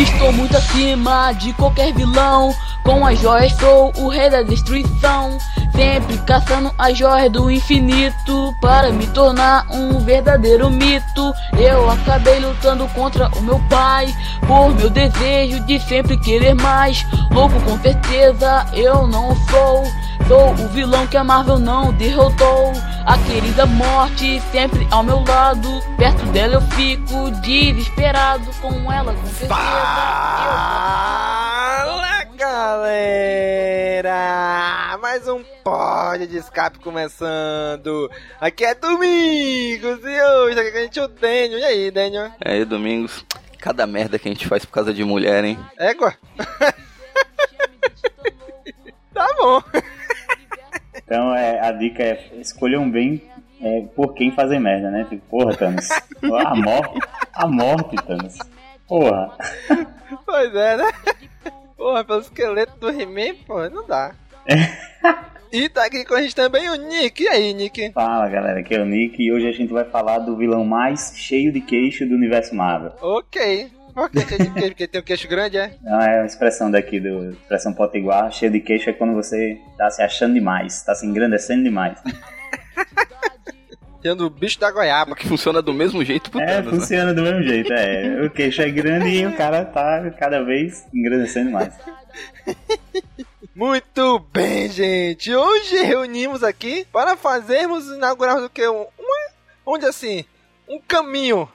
Estou muito acima de qualquer vilão. Com as joias sou o rei da destruição. Sempre caçando as joias do infinito para me tornar um verdadeiro mito. Eu acabei lutando contra o meu pai por meu desejo de sempre querer mais. Louco com certeza eu não sou. Sou o vilão que a Marvel não derrotou. A querida morte sempre ao meu lado. Perto dela eu fico desesperado. Com ela com certeza Fala Mais um pod de escape começando. Aqui é Domingos e hoje aqui a gente é o Daniel. E aí, Daniel? É aí, Domingos. Cada merda que a gente faz por causa de mulher, hein? Égua? tá bom. Então é, a dica é escolham bem é, por quem fazer merda, né? Tipo, porra, Thanos. A morte, a morte, Thanos. Porra. Pois é, né? Porra, pelo esqueleto do He-Man, pô, não dá. E tá aqui com a gente também o Nick. E aí, Nick? Fala galera, aqui é o Nick e hoje a gente vai falar do vilão mais cheio de queixo do universo Marvel. Ok. Por que cheio de queijo? Porque tem um queixo grande, é? Não, é uma expressão daqui do expressão potiguar, cheio de queixo é quando você tá se achando demais, tá se engrandecendo demais. Tendo o bicho da goiaba. Que funciona do mesmo jeito pro É, Thanos, né? funciona do mesmo jeito, é. O queixo é grande e o cara tá cada vez engrandecendo mais. Muito bem, gente. Hoje reunimos aqui para fazermos inaugurarmos o que um, onde assim, um caminho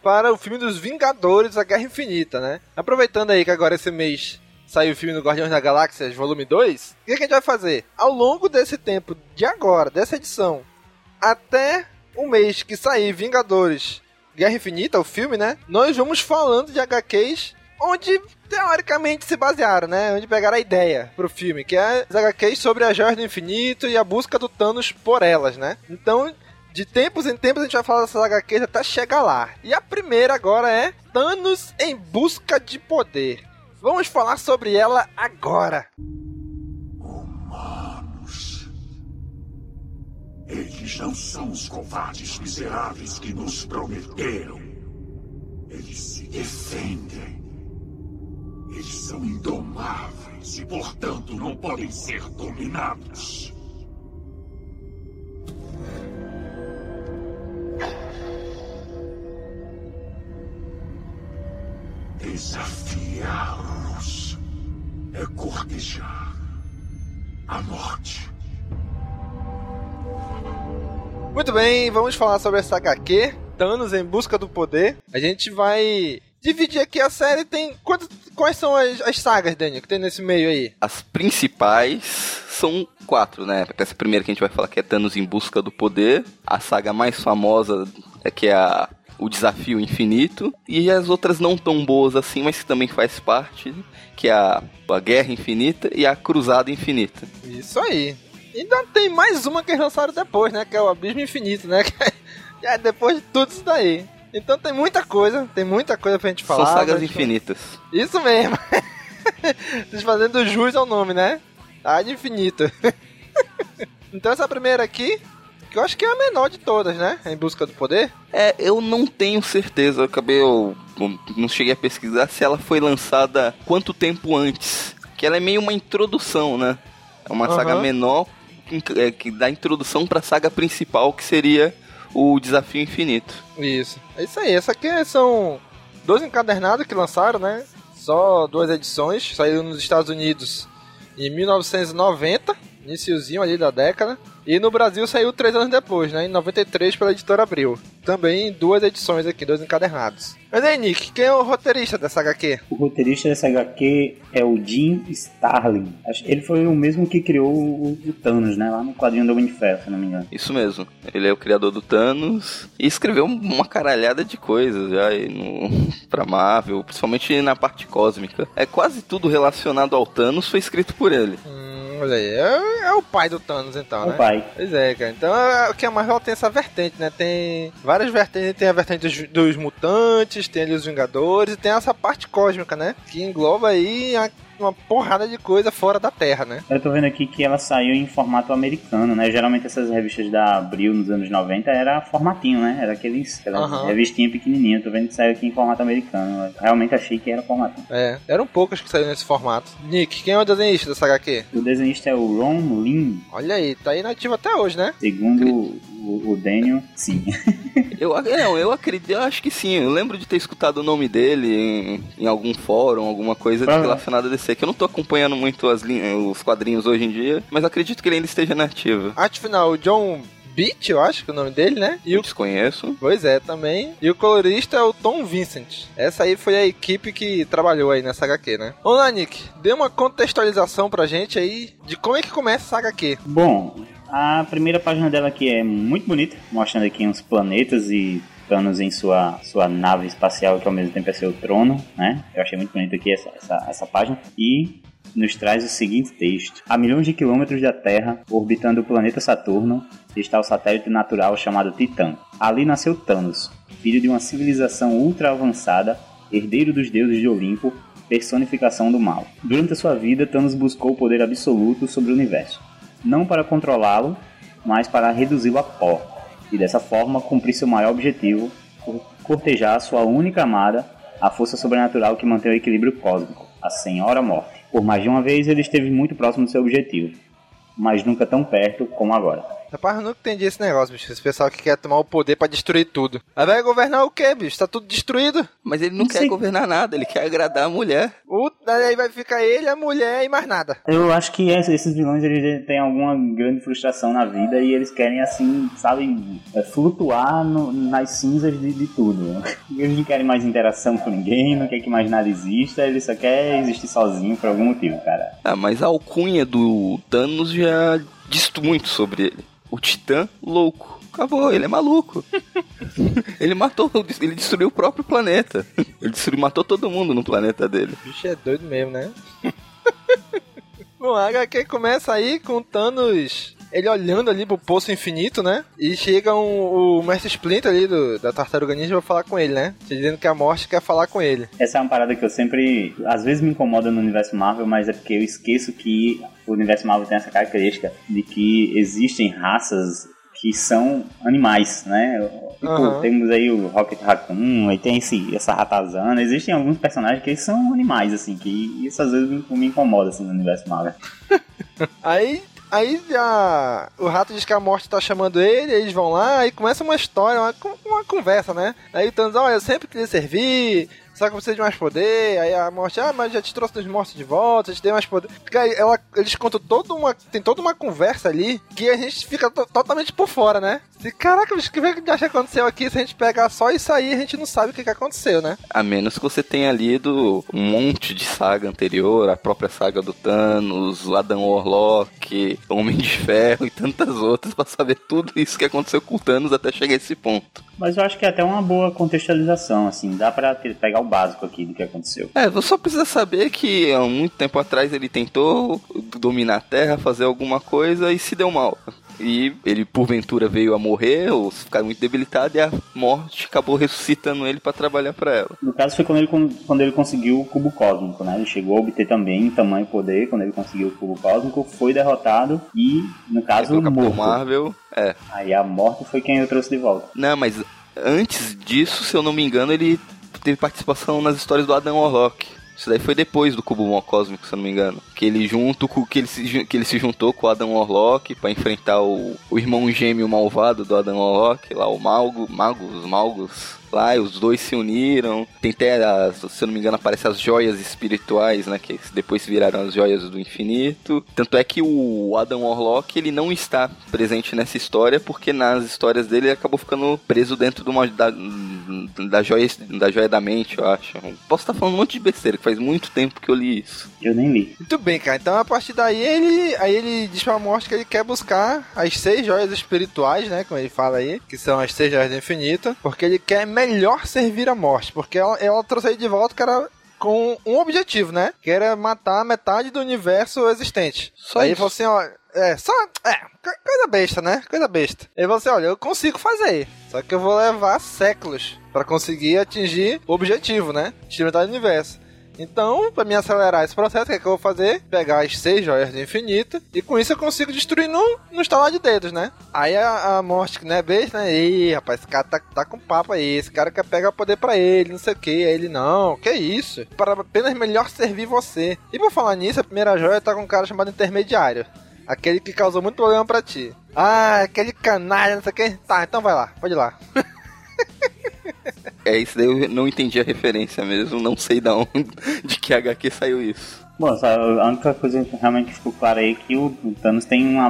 para o filme dos Vingadores, a Guerra Infinita, né? Aproveitando aí que agora esse mês saiu o filme do Guardiões da Galáxia, volume 2, o que, que a gente vai fazer? Ao longo desse tempo de agora, dessa edição, até o mês que sair Vingadores Guerra Infinita, o filme, né? Nós vamos falando de HQs onde teoricamente se basearam, né? Onde pegaram a ideia pro filme, que é as HQs sobre as joias do infinito e a busca do Thanos por elas, né? Então, de tempos em tempos a gente vai falar dessas HQs até chegar lá. E a primeira agora é Thanos em busca de poder. Vamos falar sobre ela agora. Eles não são os covardes miseráveis que nos prometeram. Eles se defendem. Eles são indomáveis e, portanto, não podem ser dominados. Desafiá-los é cortejar a morte. Muito bem, vamos falar sobre essa HQ, Thanos em busca do poder. A gente vai dividir aqui a série. Tem quantas, quais são as, as sagas, Daniel, que tem nesse meio aí? As principais são quatro, né? Essa primeira que a gente vai falar que é Thanos em Busca do Poder. A saga mais famosa é que é a, o Desafio Infinito. E as outras não tão boas assim, mas que também faz parte, que é a, a Guerra Infinita e a Cruzada Infinita. Isso aí. Ainda tem mais uma que eles lançaram depois, né? Que é o Abismo Infinito, né? Que é depois de tudo isso daí. Então tem muita coisa, tem muita coisa pra gente falar. são sagas mas- infinitas. Isso mesmo. Vocês fazendo jus ao nome, né? Ad infinito. então essa primeira aqui, Que eu acho que é a menor de todas, né? Em busca do poder. É, eu não tenho certeza, eu acabei, eu não cheguei a pesquisar se ela foi lançada quanto tempo antes. Que ela é meio uma introdução, né? É uma Aham. saga menor que- é, que dá introdução pra saga principal, que seria o Desafio Infinito. Isso. É isso aí. Essa aqui são dois encadernados que lançaram, né? Só duas edições. Saíram nos Estados Unidos em 1990, iniciozinho ali da década. E no Brasil saiu três anos depois, né? Em 93 pela editora Abril. Também duas edições aqui, dois encadernados. Mas aí, Nick, quem é o roteirista dessa HQ? O roteirista dessa HQ é o Jim Starlin. Acho que ele foi o mesmo que criou o, o Thanos, né? Lá no quadrinho do Homem de Ferro, se não me engano. Isso mesmo. Ele é o criador do Thanos e escreveu uma caralhada de coisas já aí no, pra Marvel, principalmente na parte cósmica. É quase tudo relacionado ao Thanos foi escrito por ele. Hum, olha aí. É, é o pai do Thanos, então, né? O pai. Pois é, cara. Então, é, o que a Marvel tem essa vertente, né? Tem várias vertentes. Tem a vertente dos, dos mutantes, tem ali os Vingadores, e tem essa parte cósmica, né? Que engloba aí a- uma porrada de coisa fora da Terra, né? Eu tô vendo aqui que ela saiu em formato americano, né? Geralmente essas revistas da Abril nos anos 90 era formatinho, né? Era aqueles, aquela Aham. revistinha pequenininha. Eu tô vendo que saiu aqui em formato americano. Eu realmente achei que era formatinho. É, eram poucas que saíram nesse formato. Nick, quem é o desenhista dessa HQ? O desenhista é o Ron Lin, Olha aí, tá aí nativo até hoje, né? segundo o, o Daniel, sim. Eu, não, eu acredito, eu acho que sim. Eu lembro de ter escutado o nome dele em, em algum fórum, alguma coisa relacionada a DC. Que eu não tô acompanhando muito as linhas, os quadrinhos hoje em dia, mas acredito que ele ainda esteja nativo. Arte final, o John Beat, eu acho que é o nome dele, né? E Eu o desconheço. Pois é, também. E o colorista é o Tom Vincent. Essa aí foi a equipe que trabalhou aí nessa HQ, né? Vamos lá, Nick. Dê uma contextualização pra gente aí de como é que começa essa HQ. Bom, a primeira página dela aqui é muito bonita, mostrando aqui uns planetas e Thanos em sua, sua nave espacial, que ao mesmo tempo é seu trono, né? Eu achei muito bonito aqui essa, essa, essa página. E nos traz o seguinte texto. A milhões de quilômetros da Terra, orbitando o planeta Saturno, está o satélite natural chamado Titã. Ali nasceu Thanos, filho de uma civilização ultra avançada, herdeiro dos deuses de Olimpo, personificação do mal. Durante a sua vida, Thanos buscou o poder absoluto sobre o universo não para controlá-lo, mas para reduzi-lo a pó, e dessa forma cumprir seu maior objetivo, cor- cortejar sua única amada, a força sobrenatural que mantém o equilíbrio cósmico, a Senhora Morte. Por mais de uma vez ele esteve muito próximo do seu objetivo, mas nunca tão perto como agora. Rapaz, eu nunca entendi esse negócio, bicho. Esse pessoal que quer tomar o poder pra destruir tudo. Aí vai governar o quê, bicho? Tá tudo destruído. Mas ele não, Não quer sei. governar nada, ele quer agradar a mulher. O, aí vai ficar ele, a mulher e mais nada. Eu acho que ess- esses vilões eles têm alguma grande frustração na vida e eles querem assim, sabe, é, flutuar no- nas cinzas de, de tudo. Eles não querem mais interação com ninguém, não querem que mais nada exista, ele só quer existir sozinho por algum motivo, cara. Ah, mas a alcunha do Thanos já diz muito sobre ele. O Titã louco. Acabou, ele é maluco. ele matou, ele destruiu o próprio planeta. Ele destruiu, matou todo mundo no planeta dele. O bicho é doido mesmo, né? Bom, a HQ começa aí com Thanos. Ele olhando ali pro poço infinito, né? E chega um, o Mestre Splinter ali do, da Tartaruga Ninja pra falar com ele, né? Dizendo que a morte quer falar com ele. Essa é uma parada que eu sempre, às vezes me incomoda no universo Marvel, mas é porque eu esqueço que o universo Marvel tem essa característica de que existem raças que são animais, né? Tipo, Aham. temos aí o Rocket Raccoon, aí tem esse, essa ratazana, existem alguns personagens que são animais, assim, que isso às vezes me, me incomoda, assim, no universo Marvel. Aí, aí o rato diz que a morte tá chamando ele, eles vão lá e começa uma história, uma, uma conversa, né? Aí o Thanos, olha, eu sempre queria servir, só que eu preciso de mais poder. Aí a morte, ah, mas já te trouxe dos mortos de volta, te dei mais poder. Porque aí ela, eles contam toda uma. Tem toda uma conversa ali que a gente fica to- totalmente por fora, né? E, caraca, o que que acha que aconteceu aqui? Se a gente pegar só isso aí, a gente não sabe o que, que aconteceu, né? A menos que você tenha lido um monte de saga anterior, a própria saga do Thanos, o Adam Warlock, Homem de Ferro e tantas outras pra saber tudo isso que aconteceu com o Thanos até chegar a esse ponto. Mas eu acho que é até uma boa contextualização, assim, dá pra ter- pegar o básico aqui do que aconteceu. É, você só precisa saber que há muito tempo atrás ele tentou dominar a Terra, fazer alguma coisa e se deu mal. e ele porventura veio a morrer ou ficar muito debilitado e a morte acabou ressuscitando ele para trabalhar para ela. No caso foi quando ele, quando ele conseguiu o cubo cósmico, né? Ele chegou a obter também tamanho e poder quando ele conseguiu o cubo cósmico, foi derrotado e, no caso, Aí, morto. Marvel, é. Aí a morte foi quem o trouxe de volta. Não, mas antes disso, se eu não me engano, ele teve participação nas histórias do Adam Warlock. Isso daí foi depois do Cubo Cósmico, se eu não me engano. Que ele junto com que ele se, que ele se juntou com o Adam Warlock para enfrentar o, o irmão gêmeo malvado do Adam Warlock, lá o Malgo, Magos, Malgos, lá, e os dois se uniram. Tem até, as, se eu não me engano, aparecem as joias espirituais, né? Que depois viraram as joias do infinito. Tanto é que o Adam Warlock, ele não está presente nessa história, porque nas histórias dele ele acabou ficando preso dentro de uma, da, da, joia, da joia da mente, eu acho. Posso estar falando um monte de besteira, que faz muito tempo que eu li isso. Eu nem li. Muito bem, cara. Então a partir daí ele, aí ele diz pra morte que ele quer buscar as seis joias espirituais, né? Como ele fala aí, que são as seis joias do infinito, porque ele quer melhor servir a morte, porque ela, ela trouxe ele de volta, cara, com um objetivo, né? Que era matar metade do universo existente. Só aí falou assim, ó, é, só, é, coisa besta, né? Coisa besta. Ele falou assim, olha, eu consigo fazer, só que eu vou levar séculos para conseguir atingir o objetivo, né? De metade do universo. Então, para me acelerar esse processo, o que, é que eu vou fazer? Pegar as seis joias do infinito e com isso eu consigo destruir no, no estalar de dedos, né? Aí a, a morte, né, beijo, né? Ih, rapaz, esse cara tá, tá com papo aí, esse cara quer pegar poder para ele, não sei o que. Aí ele, não, que isso? Para apenas melhor servir você. E por falar nisso, a primeira joia tá com um cara chamado intermediário. Aquele que causou muito problema para ti. Ah, aquele canalha, não sei o que. Tá, então vai lá, pode ir lá. É, isso daí eu não entendi a referência mesmo, não sei da onde, de que HQ saiu isso. Bom, a única coisa que realmente ficou clara aí é que o Thanos tem uma,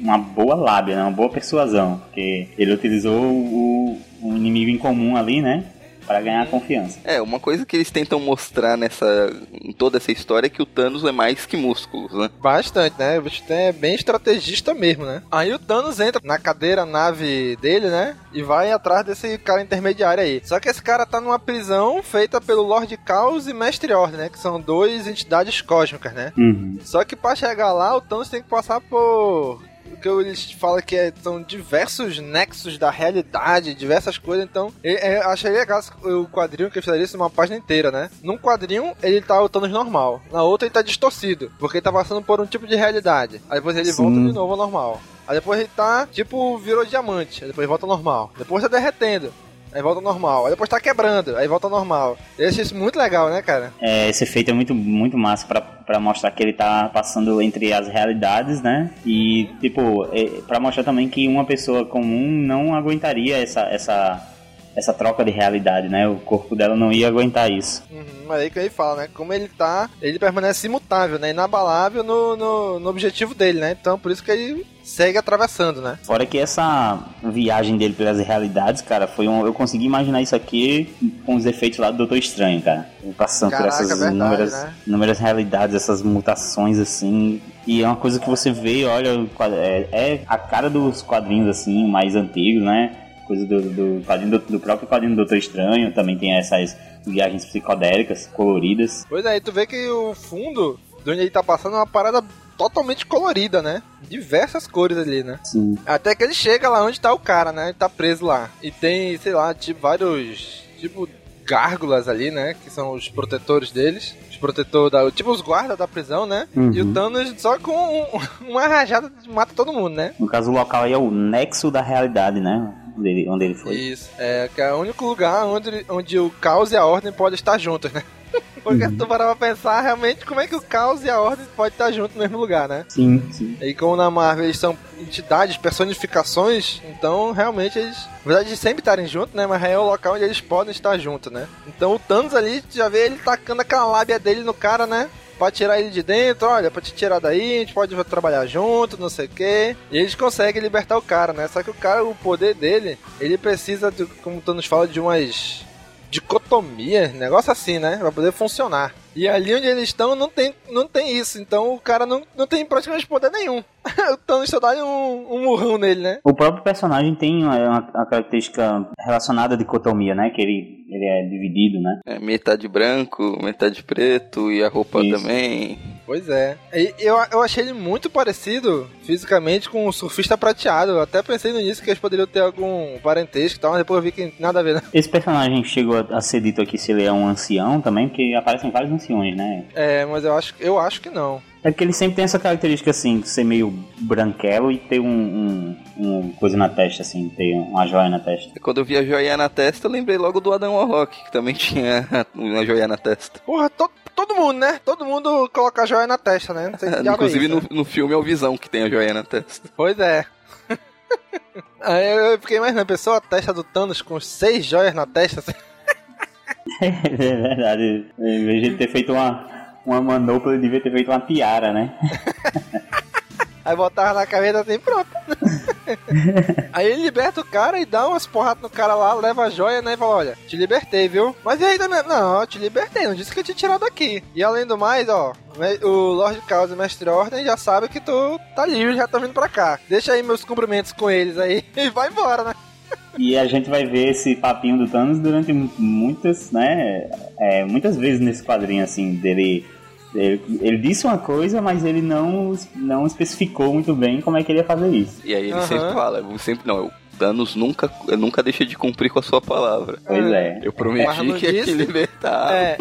uma boa lábia, né? uma boa persuasão, porque ele utilizou o, o inimigo em comum ali, né? Para ganhar confiança. É, uma coisa que eles tentam mostrar nessa em toda essa história é que o Thanos é mais que músculos, né? Bastante, né? O bicho é bem estrategista mesmo, né? Aí o Thanos entra na cadeira nave dele, né? E vai atrás desse cara intermediário aí. Só que esse cara tá numa prisão feita pelo Lord Caos e Mestre Ordem, né? Que são duas entidades cósmicas, né? Uhum. Só que para chegar lá, o Thanos tem que passar por que eles falam que é, são diversos nexos da realidade, diversas coisas, então eu, eu achei legal o quadrinho que ele fizeria isso numa página inteira, né? Num quadrinho ele tá o Thanos normal, na outra ele tá distorcido, porque ele tá passando por um tipo de realidade. Aí depois ele Sim. volta de novo ao normal. Aí depois ele tá, tipo, virou diamante. Aí depois volta ao normal. Depois tá derretendo aí volta ao normal. Aí depois tá quebrando, aí volta ao normal. Eu achei isso muito legal, né, cara? É, esse efeito é muito, muito massa pra, pra mostrar que ele tá passando entre as realidades, né? E, tipo, é, pra mostrar também que uma pessoa comum não aguentaria essa, essa, essa troca de realidade, né? O corpo dela não ia aguentar isso. Uhum, aí que ele fala, né? Como ele tá, ele permanece imutável, né? Inabalável no, no, no objetivo dele, né? Então, por isso que ele segue atravessando, né? Fora que essa viagem dele pelas realidades, cara, foi um. Eu consegui imaginar isso aqui com os efeitos lá do Doutor Estranho, cara. Passando Caraca, por essas verdade, inúmeras, né? inúmeras realidades, essas mutações assim. E é uma coisa que você vê, olha, é, é a cara dos quadrinhos assim, mais antigos, né? Coisa do, do, quadrinho do, do próprio quadrinho do Doutor Estranho, também tem essas viagens psicodélicas, coloridas. Pois é, tu vê que o fundo de onde ele tá passando é uma parada totalmente colorida, né? Diversas cores ali, né? Sim. Até que ele chega lá onde tá o cara, né? Ele tá preso lá. E tem, sei lá, tipo, vários. Tipo, gárgulas ali, né? Que são os protetores deles. Os protetores da. Tipo os guardas da prisão, né? Uhum. E o Thanos só com um, uma rajada mata todo mundo, né? No caso, o local aí é o nexo da realidade, né? Onde ele, onde ele foi. Isso. É, que é o único lugar onde, onde o caos e a ordem podem estar juntos, né? Porque uhum. tu parar pra pensar realmente como é que o caos e a ordem podem estar juntos no mesmo lugar, né? Sim, sim. E como na Marvel eles são entidades, personificações, então realmente eles, na verdade, sempre estarem juntos, né? Mas é o local onde eles podem estar juntos, né? Então o Thanos ali, já vê ele tacando aquela lábia dele no cara, né? Pra tirar ele de dentro, olha, pra te tirar daí, a gente pode trabalhar junto, não sei o quê. E eles conseguem libertar o cara, né? Só que o cara, o poder dele, ele precisa, de, como o Thanos fala, de umas dicotomia, negócio assim, né? Pra poder funcionar. E ali onde eles estão não tem, não tem isso. Então o cara não, não tem praticamente poder nenhum. o Thanos só dá um, um murrão nele, né? O próprio personagem tem uma, uma, característica relacionada à dicotomia, né? Que ele, ele é dividido, né? É metade branco, metade preto e a roupa isso. também. Pois é. E eu, eu achei ele muito parecido fisicamente com o surfista prateado. Eu até pensei no início que eles poderiam ter algum parentesco e tal, mas depois eu vi que nada a ver, né? Esse personagem chegou a ser dito aqui se ele é um ancião também, porque aparecem vários anciões, né? É, mas eu acho, eu acho que não. É porque ele sempre tem essa característica assim, de ser meio branquelo e ter um, um, um coisa na testa, assim, ter uma joia na testa. Quando eu vi a joia na testa, eu lembrei logo do Adam Warlock, que também tinha uma joia na testa. Porra, to, todo mundo, né? Todo mundo coloca a joia na testa, né? É Inclusive no, né? no filme é o Visão que tem a joia na testa. Pois é. Aí eu fiquei imaginando, a pessoa a testa do Thanos com seis joias na testa. assim. é verdade. Em vez de ele ter feito uma, uma manopla, ele devia ter feito uma tiara, né? Aí botava na cabeça assim, pronto. Aí ele liberta o cara e dá umas porradas no cara lá, leva a joia, né? E fala: Olha, te libertei, viu? Mas e aí, Daniel? Não, eu te libertei, não disse que eu te tirar daqui. E além do mais, ó, o Lord Caos e o Mestre Ordem já sabe que tu tá livre, já tá vindo pra cá. Deixa aí meus cumprimentos com eles aí e vai embora, né? E a gente vai ver esse papinho do Thanos durante mu- muitas, né? é, muitas vezes nesse quadrinho, assim, dele. Ele, ele disse uma coisa, mas ele não, não especificou muito bem como é que ele ia fazer isso. E aí ele Aham. sempre fala, eu sempre não, eu, Thanos nunca, nunca deixa de cumprir com a sua palavra. Pois é. Eu prometi que ia te libertar. É.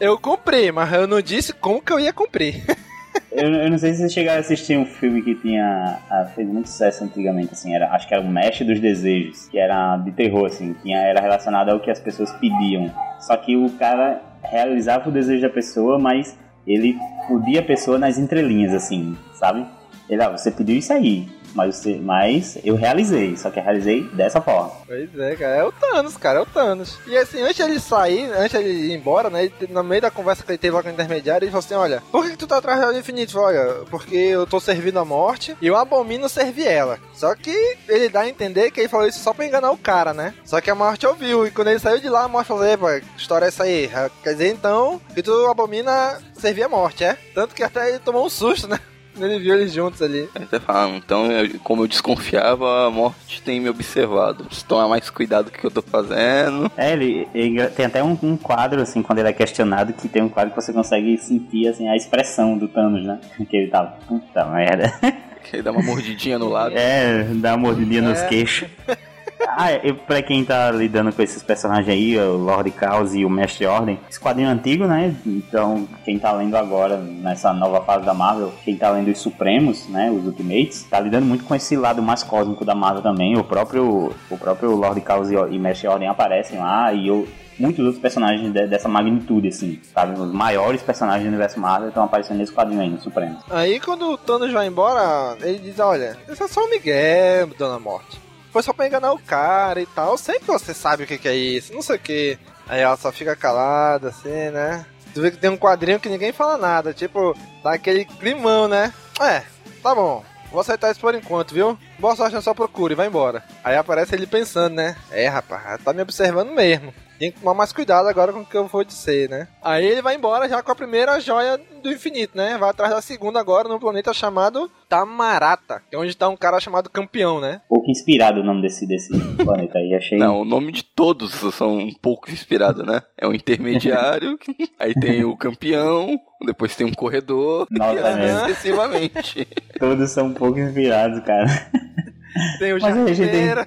Eu cumpri, mas eu não disse como que eu ia cumprir. Eu, eu não sei se vocês chegaram a assistir um filme que tinha ah, fez muito sucesso antigamente, assim, era, acho que era o Mestre dos Desejos, que era de terror, assim, tinha, era relacionado ao que as pessoas pediam. Só que o cara realizava o desejo da pessoa, mas ele podia a pessoa nas entrelinhas, assim, sabe? Ele, ah, você pediu isso aí, mas, mas eu realizei, só que eu realizei dessa forma. Pois é, cara. É o Thanos, cara. É o Thanos. E assim, antes ele sair, antes ele ir embora, né? no meio da conversa que ele teve lá com o intermediário, ele falou assim: Olha, por que, que tu tá atrás do infinito? Olha, porque eu tô servindo a morte e eu abomino servir ela. Só que ele dá a entender que ele falou isso só pra enganar o cara, né? Só que a morte ouviu. E quando ele saiu de lá, a morte falou: Epa, que história é essa aí? Ah, Quer dizer então que tu abomina servir a morte, é? Tanto que até ele tomou um susto, né? Ele viu eles juntos ali. Aí você fala, então, eu- como eu desconfiava, a morte tem me observado. Preciso tomar mais cuidado com o que eu tô fazendo. É, ele, ele tem até um, um quadro, assim, quando ele é questionado, que tem um quadro que você consegue sentir, assim, a expressão do Thanos, né? Que ele tá, puta merda. Que ele dá uma mordidinha no lábio. É, dá uma mordidinha nos É. queixos. Ah, é, pra quem tá lidando com esses personagens aí, o Lord Caos e o Mestre Ordem, esse quadrinho antigo, né? Então, quem tá lendo agora, nessa nova fase da Marvel, quem tá lendo os Supremos, né? Os Ultimates, tá lidando muito com esse lado mais cósmico da Marvel também. O próprio, o próprio Lord Caos e, Mestre Ordem aparecem lá e eu. Muitos outros personagens de- dessa magnitude, assim, sabe? Os maiores personagens do universo Marvel estão aparecendo nesse quadrinho aí, no Supremo. Aí quando o Thanos vai embora, ele diz, olha, isso é só um Miguel, Dona Morte. Foi só pra enganar o cara e tal. Sei que você sabe o que, que é isso, não sei o que. Aí ela só fica calada, assim, né? Tu vê que tem um quadrinho que ninguém fala nada, tipo, dá aquele climão, né? É, tá bom. Vou aceitar isso por enquanto, viu? Boa sorte na sua procura e vai embora. Aí aparece ele pensando, né? É, rapaz, tá me observando mesmo. Tem que tomar mais cuidado agora com o que eu vou dizer, né? Aí ele vai embora já com a primeira joia do infinito, né? Vai atrás da segunda agora no planeta chamado Tamarata, que é onde tá um cara chamado Campeão, né? Um pouco inspirado o nome desse, desse planeta aí, achei. Não, o nome de todos são um pouco inspirados, né? É o intermediário, aí tem o campeão, depois tem um corredor, Nossa, e assim mesmo. sucessivamente. Todos são um pouco inspirados, cara. Tem o Mas a gente tem- jardineiro.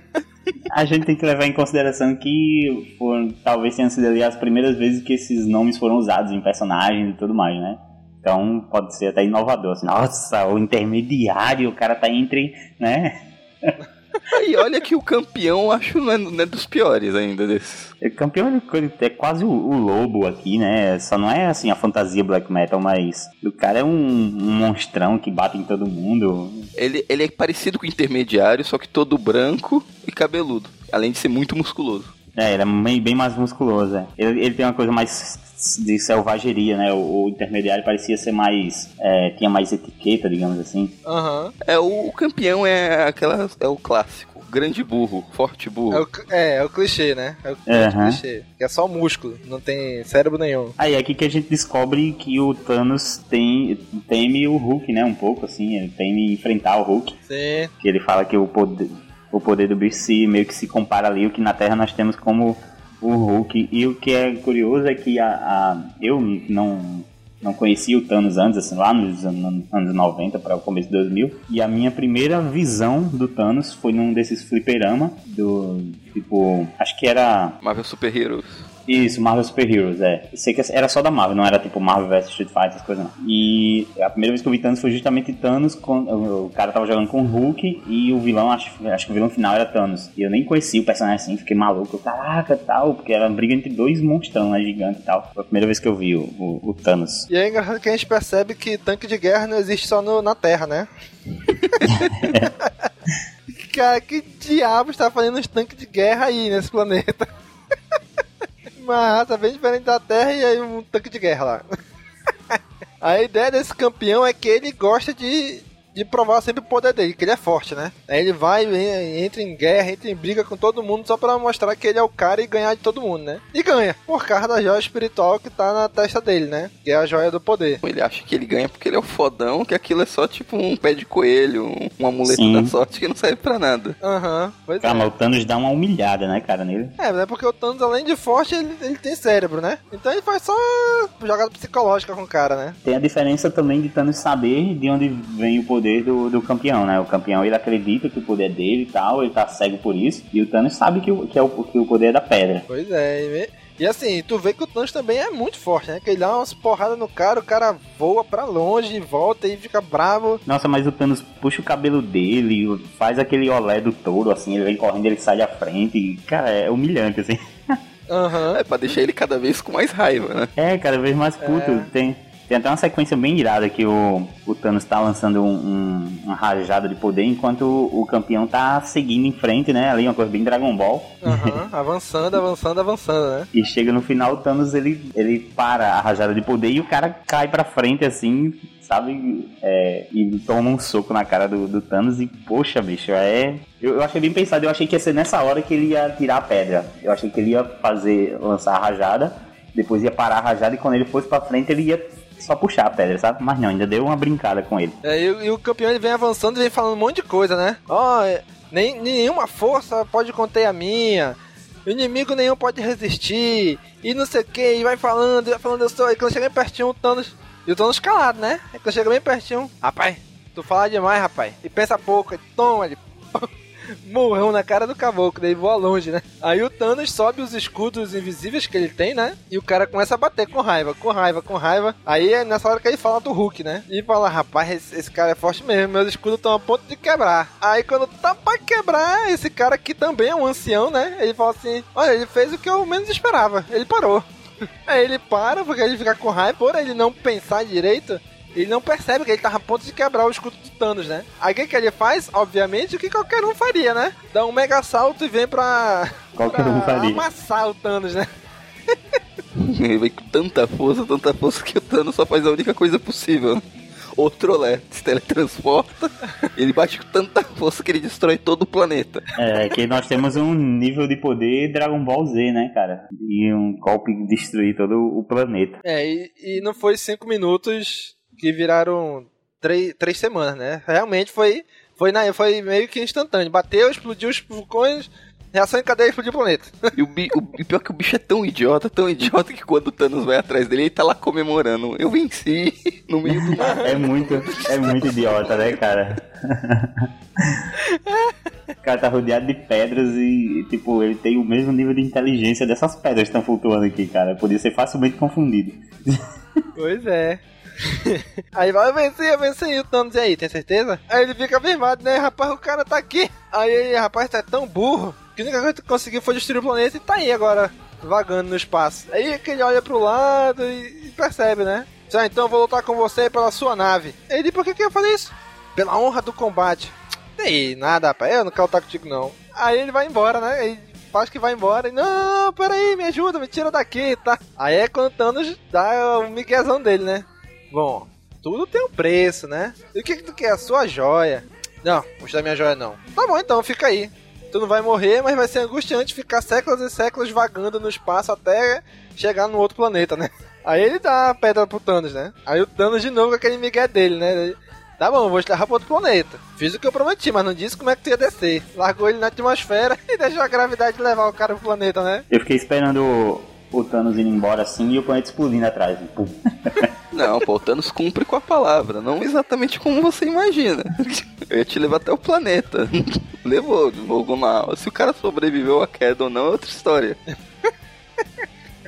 A gente tem que levar em consideração que foram, talvez tenham sido ali as primeiras vezes que esses nomes foram usados em personagens e tudo mais, né? Então pode ser até inovador. Assim, Nossa, o intermediário, o cara tá entre, né? Aí olha que o campeão acho não é, não é dos piores ainda desses. O campeão ele é quase o, o lobo aqui, né? Só não é assim a fantasia black metal, mas o cara é um, um monstrão que bate em todo mundo. Ele, ele é parecido com o intermediário, só que todo branco e cabeludo. Além de ser muito musculoso. É, ele é bem, bem mais musculoso. é. Ele, ele tem uma coisa mais de selvageria, né? O, o intermediário parecia ser mais. é, tinha mais etiqueta, digamos assim. Aham. É, o, o campeão é aquela. É o clássico. Grande burro, forte burro. É, o, é, é o clichê, né? É o Aham. clichê. É só músculo, não tem cérebro nenhum. Aí é aqui que a gente descobre que o Thanos tem, teme o Hulk, né? Um pouco assim, ele teme enfrentar o Hulk. Sim. Que ele fala que o poder, o poder do bicho se, meio que se compara ali o que na Terra nós temos como o Hulk. E o que é curioso é que a, a- eu não não conhecia o Thanos antes, assim, lá nos anos anos 90 para o começo de 2000. E a minha primeira visão do Thanos foi num desses fliperama do tipo, acho que era Marvel Super Heroes. Isso, Marvel Super Heroes, é. Eu sei que era só da Marvel, não era tipo Marvel vs Street Fighter, essas coisas não. E a primeira vez que eu vi Thanos foi justamente Thanos, com, o, cara tava jogando com o Hulk e o vilão, acho, acho que o vilão final era Thanos. E eu nem conhecia o personagem assim, fiquei maluco, caraca tal, porque era uma briga entre dois monstrão, né, gigante e tal. Foi a primeira vez que eu vi o, o, o Thanos. E é engraçado que a gente percebe que tanque de guerra não existe só no- na Terra, né? Cara, que diabo está fazendo uns tanques de guerra aí nesse planeta? Uma raça bem diferente da Terra e aí um tanque de guerra lá. A ideia desse campeão é que ele gosta de, de provar sempre o poder dele, que ele é forte, né? Aí ele vai, en- entra em guerra, entra em briga com todo mundo só pra mostrar que ele é o cara e ganhar de todo mundo, né? E ganha, por causa da joia espiritual que tá na testa dele, né? Que é a joia do poder. Ele acha que ele ganha porque ele é o fodão, que aquilo é só tipo um pé de coelho, um, um amuleto Sim. da sorte que não serve pra nada. Aham, pois Cara, é. mas o Thanos dá uma humilhada, né, cara, nele. É, mas é porque o Thanos, além de forte, ele, ele tem cérebro, né? Então ele faz só jogada psicológica com o cara, né? Tem a diferença também de Thanos saber de onde vem o poder do, do campeão, né? O campeão ele acredita que o poder é dele e tal, ele tá cego por isso. E o Thanos sabe que o, que é o, que o poder é da pedra. Pois é, e, e assim, tu vê que o Thanos também é muito forte, né? Que ele dá umas porradas no cara, o cara voa pra longe volta e fica bravo. Nossa, mas o Thanos puxa o cabelo dele, faz aquele olé do touro, assim, ele vem correndo, ele sai à frente. E, cara, é humilhante, assim. Aham. É pra deixar ele cada vez com mais raiva, né? É, cada vez mais puto. Tem, tem até uma sequência bem irada que o, o Thanos tá lançando um, um- uma rajada de poder enquanto o, o campeão tá seguindo em frente, né? Ali, uma coisa bem Dragon Ball. Aham, avançando, avançando, avançando, né? E chega no final, o Thanos ele, ele para a rajada de poder e o cara cai pra frente assim, sabe? É, e toma um soco na cara do, do Thanos e, poxa, bicho, é. Eu, eu achei bem pensado, eu achei que ia ser nessa hora que ele ia tirar a pedra. Eu achei que ele ia fazer, lançar a rajada, depois ia parar a rajada e quando ele fosse pra frente ele ia só puxar a pedra, sabe? Mas não, ainda deu uma brincada com ele. É, e, e o campeão ele vem avançando e vem falando um monte de coisa, né? Ó, é, nem, nenhuma força pode conter a minha. Inimigo nenhum pode resistir. E não sei o que, e vai falando, e vai falando, eu sou. E quando chega bem pertinho, o Thanos. E o Thanos calado, né? E quando chega bem pertinho, rapaz, tu fala demais, rapaz. E pensa pouco, aí toma ele. Morreu na cara do caboclo, daí voa longe, né? Aí o Thanos sobe os escudos invisíveis que ele tem, né? E o cara começa a bater com raiva, com raiva, com raiva. Aí é nessa hora que ele fala do Hulk, né? E fala, rapaz, esse, esse cara é forte mesmo, meus escudos estão a ponto de quebrar. Aí quando tá pra quebrar, esse cara que também é um ancião, né? Ele fala assim: olha, ele fez o que eu menos esperava, ele parou. Aí ele para, porque ele fica com raiva, por ele não pensar direito. Ele não percebe que ele tava a ponto de quebrar o escudo do Thanos, né? Aí o que, que ele faz? Obviamente o que qualquer um faria, né? Dá um mega salto e vem pra, Qualquer um pra faria. amassar o Thanos, né? Ele vem com tanta força, tanta força que o Thanos só faz a única coisa possível. O trolé se teletransporta, ele bate com tanta força que ele destrói todo o planeta. É, que nós temos um nível de poder Dragon Ball Z, né, cara? E um golpe destruir todo o planeta. É, e, e não foi cinco minutos que viraram três, três semanas, né? Realmente foi, foi, na, foi meio que instantâneo. Bateu, explodiu os vulcões, reação em cadeia e explodiu o planeta. E o, bi- o- e pior que o bicho é tão idiota, tão idiota que quando o Thanos vai atrás dele, ele tá lá comemorando. Eu venci no meio do nada. É muito, é muito idiota, né, cara? O cara tá rodeado de pedras e, tipo, ele tem o mesmo nível de inteligência dessas pedras que estão flutuando aqui, cara. Podia ser facilmente confundido. Pois é. Aí vai, eu venci, eu venci, o Thanos, e aí, tem certeza? Aí ele fica firmado, né, rapaz, o cara tá aqui. Aí ele, rapaz, tá tão burro, que a única coisa que conseguiu foi destruir o planeta e tá aí agora, vagando no espaço. Aí que ele olha pro lado e, e percebe, né? Já então eu vou lutar com você pela sua nave. Ele, por que que eu falei isso? Pela honra do combate. E nada, rapaz, eu não quero lutar contigo não. Aí ele vai embora, né? Aí faz que vai embora e não, peraí, me ajuda, me tira daqui, tá? Aí é quando o Thanos dá o miguezão dele, né? Bom, tudo tem um preço, né? E o que, que tu quer? A sua joia. Não, vou te dar minha joia não. Tá bom então, fica aí. Tu não vai morrer, mas vai ser angustiante ficar séculos e séculos vagando no espaço até chegar no outro planeta, né? Aí ele dá a pedra pro Thanos, né? Aí o Thanos de novo com aquele migué dele, né? Tá bom, vou te levar pro outro planeta. Fiz o que eu prometi, mas não disse como é que tu ia descer. Largou ele na atmosfera e deixou a gravidade levar o cara pro planeta, né? Eu fiquei esperando o, Thanos indo embora assim e o planeta explodindo atrás. Pum. Não, pô, o Thanos cumpre com a palavra, não exatamente como você imagina. Eu ia te levar até o planeta. Levou, levou na... Se o cara sobreviveu à queda ou não é outra história.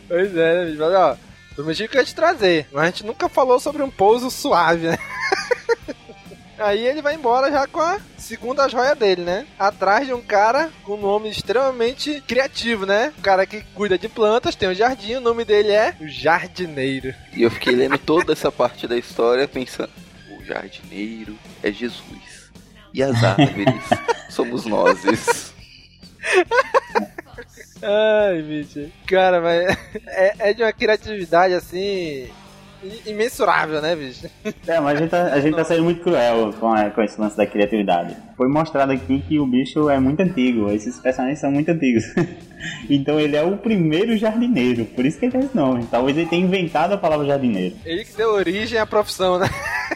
Pois é, né, bicho? Mas, ó, prometi que eu ia te trazer, mas a gente nunca falou sobre um pouso suave, né? Aí ele vai embora já com a segunda joia dele, né? Atrás de um cara com um nome extremamente criativo, né? Um cara que cuida de plantas, tem um jardim, o nome dele é o Jardineiro. E eu fiquei lendo toda essa parte da história pensando: o jardineiro é Jesus. E as árvores somos nós. Ai, bicho. Cara, mas é, é de uma criatividade assim. Imensurável, né, bicho? É, mas a gente tá, a gente tá sendo muito cruel com, a- com esse lance da criatividade. Foi mostrado aqui que o bicho é muito antigo, esses personagens são muito antigos. então ele é o primeiro jardineiro, por isso que ele tem esse nome. Talvez ele tenha inventado a palavra jardineiro. Ele que deu origem à profissão, né?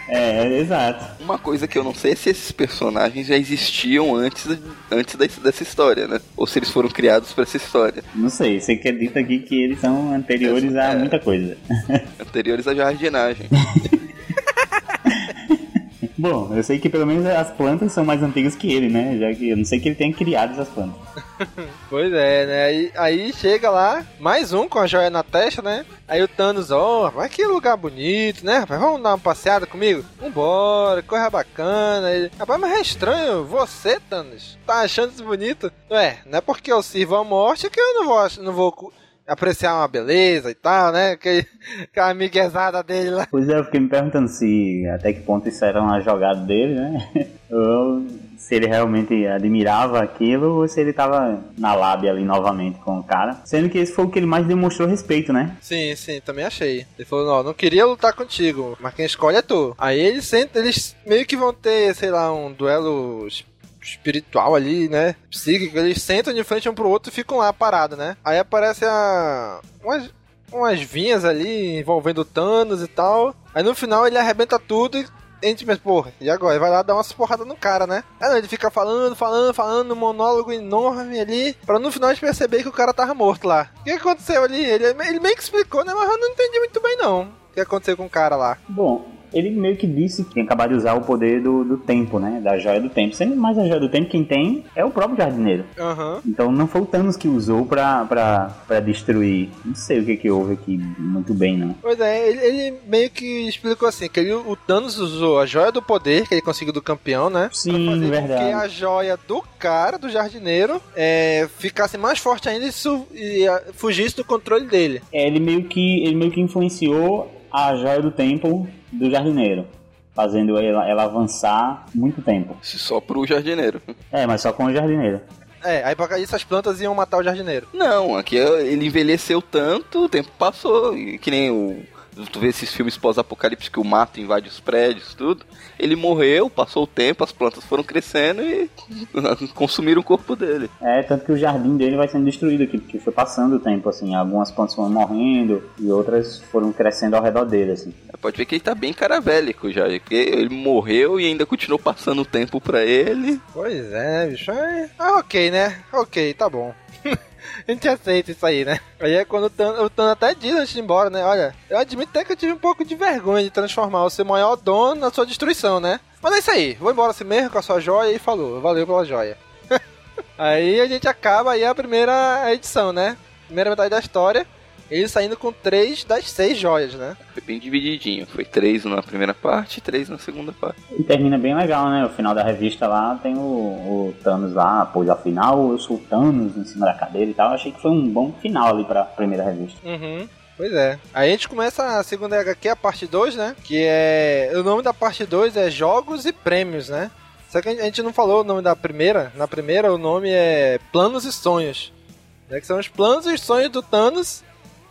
É, é, exato. Uma coisa que eu não sei é se esses personagens já existiam antes, antes dessa história, né? Ou se eles foram criados pra essa história. Não sei, você acredita aqui que eles são anteriores a É. muita coisa. Anteriores à jardinagem. Bom, eu sei que pelo menos as plantas são mais antigas que ele, né? Já que eu não sei que ele tenha criado essas plantas. Pois é, né? Aí, aí chega lá, mais um com a joia na testa, né? Aí o Thanos, ó, mas que lugar bonito, né, rapaz? Vamos dar uma passeada comigo? Vambora, coisa bacana. Ele, rapaz, mas é estranho, você, Thanos, tá achando isso bonito? Ué, não é porque eu sirvo a morte que eu não vou, não vou apreciar uma beleza e tal, né? Aquele, aquela amiguezada dele lá. Pois é, eu fiquei me perguntando se até que ponto isso era uma jogada dele, né? Ou se ele realmente admirava aquilo ou se ele tava na lábia ali novamente com o cara. Sendo que esse foi o que ele mais demonstrou respeito, né? Sim, sim, também achei. Ele falou, não, não queria lutar contigo, mas quem escolhe é tu. Aí eles eles meio que vão ter, sei lá, um duelo espiritual ali, né? Psíquico, eles sentam de frente um pro outro e ficam lá parados, né? Aí aparece a. umas, umas vinhas ali envolvendo Thanos e tal. Aí no final ele arrebenta tudo e. A gente pensa, porra, e agora? Vai lá dar umas porradas no cara, né? Aí não, ele fica falando, falando, falando, um monólogo enorme ali, pra no final a gente perceber que o cara tava morto lá. O que aconteceu ali? Ele, ele meio que explicou, né? Mas eu não entendi muito bem, não. O que aconteceu com o cara lá. Bom, ele meio que disse que tinha acabado de usar o poder do, do tempo, né? Da joia do tempo. Sendo mais a joia do tempo, quem tem é o próprio jardineiro. Aham. Então não foi o Thanos que usou pra, pra, pra destruir. Não sei o que, que houve aqui muito bem, não. Pois é, ele, ele meio que explicou assim, que ele, o Thanos usou a joia do poder que ele conseguiu do campeão, né? Sim, pra fazer verdade. com que a joia do cara, do jardineiro, é, ficasse mais forte ainda e, su- e, ah, fugisse do controle dele. É, ele meio que ele meio que influenciou a joia do tempo do jardineiro, fazendo ela, ela avançar muito tempo. Só pro jardineiro. É, mas só com o jardineiro. É, aí pra isso as plantas iam matar o jardineiro. Não, aqui ele envelheceu tanto, o tempo passou. e Que nem o. Tu vê esses filmes pós-apocalipse que o mato invade os prédios, tudo. Ele morreu, passou o tempo, as plantas foram crescendo e consumiram o corpo dele. É, tanto que o jardim dele vai sendo destruído aqui, porque foi passando o tempo, assim, algumas plantas foram morrendo e outras foram crescendo ao redor dele, assim. Pode ver que ele tá bem caravélico já, porque ele morreu e ainda continuou passando o tempo pra ele. Pois é, bicho. É, ah, ok, né? Ok, tá bom. A gente aceita isso aí, né? Aí é quando o Thanos, o até diz antes de ir embora, né? Olha, eu admito até que eu tive um pouco de vergonha de transformar o seu maior dono na sua destruição, né? Mas é isso aí, vou embora assim mesmo com a sua joia e falou, valeu pela joia. aí a gente acaba aí a primeira edição, né? Primeira metade da história, ele saindo com três das seis joias, né? Foi bem divididinho. Foi três na primeira parte e três na segunda parte. E termina bem legal, né? O final da revista lá tem o, o Thanos lá, pois afinal eu sou o Thanos em cima da cadeira e tal. Achei que foi um bom final ali pra primeira revista. Uhum. Pois é. Aí a gente começa a segunda HQ, a parte 2, né? Que é. O nome da parte 2 é Jogos e Prêmios, né? Só que a gente não falou o nome da primeira. Na primeira o nome é Planos e Sonhos. Né? Que são os planos e os sonhos do Thanos.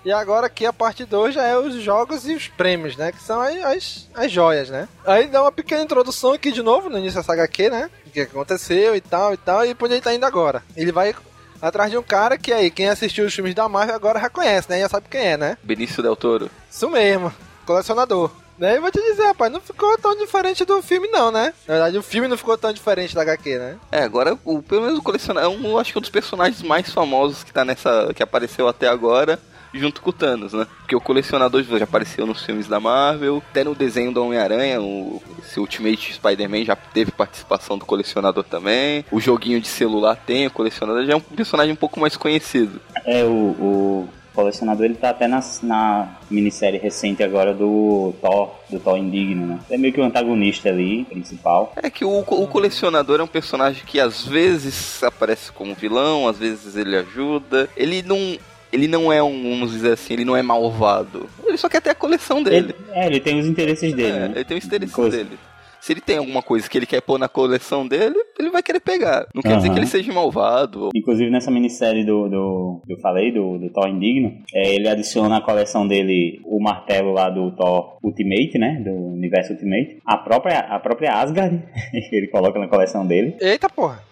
E agora aqui a parte 2 já é os jogos e os prêmios, né? Que são as, as, as joias, né? Aí dá uma pequena introdução aqui de novo no início dessa HQ, né? O que aconteceu e tal e tal. E por onde ele tá indo agora. Ele vai atrás de um cara que aí, quem assistiu os filmes da Marvel agora já conhece, né? Já sabe quem é, né? Benício Del Toro. Isso mesmo, colecionador. Daí eu vou te dizer, rapaz, não ficou tão diferente do filme, não, né? Na verdade, o filme não ficou tão diferente da HQ, né? É, agora, o, pelo menos o colecionador, é um, acho que um dos personagens mais famosos que tá nessa. que apareceu até agora. Junto com o Thanos, né? Porque o colecionador já apareceu nos filmes da Marvel, até no desenho do Homem-Aranha, o esse Ultimate Spider-Man já teve participação do colecionador também. O joguinho de celular tem, o colecionador já é um personagem um pouco mais conhecido. É, o, o colecionador ele tá até na, na minissérie recente agora do Thor, do Thor Indigno, né? É meio que o antagonista ali, principal. É que o, o colecionador é um personagem que às vezes aparece como vilão, às vezes ele ajuda. Ele não ele não é um, vamos dizer assim, ele não é malvado. Ele só quer ter a coleção dele. Ele, é, ele tem os interesses dele. É, né? ele tem os interesses Coisa. dele. Se ele tem alguma coisa que ele quer pôr na coleção dele, ele vai querer pegar. Não quer uhum. dizer que ele seja malvado. Inclusive nessa minissérie do, do que eu falei, do, do Thor Indigno, é, ele adiciona à coleção dele o martelo lá do Thor Ultimate, né? Do universo Ultimate. A própria, a própria Asgard, ele coloca na coleção dele. Eita porra!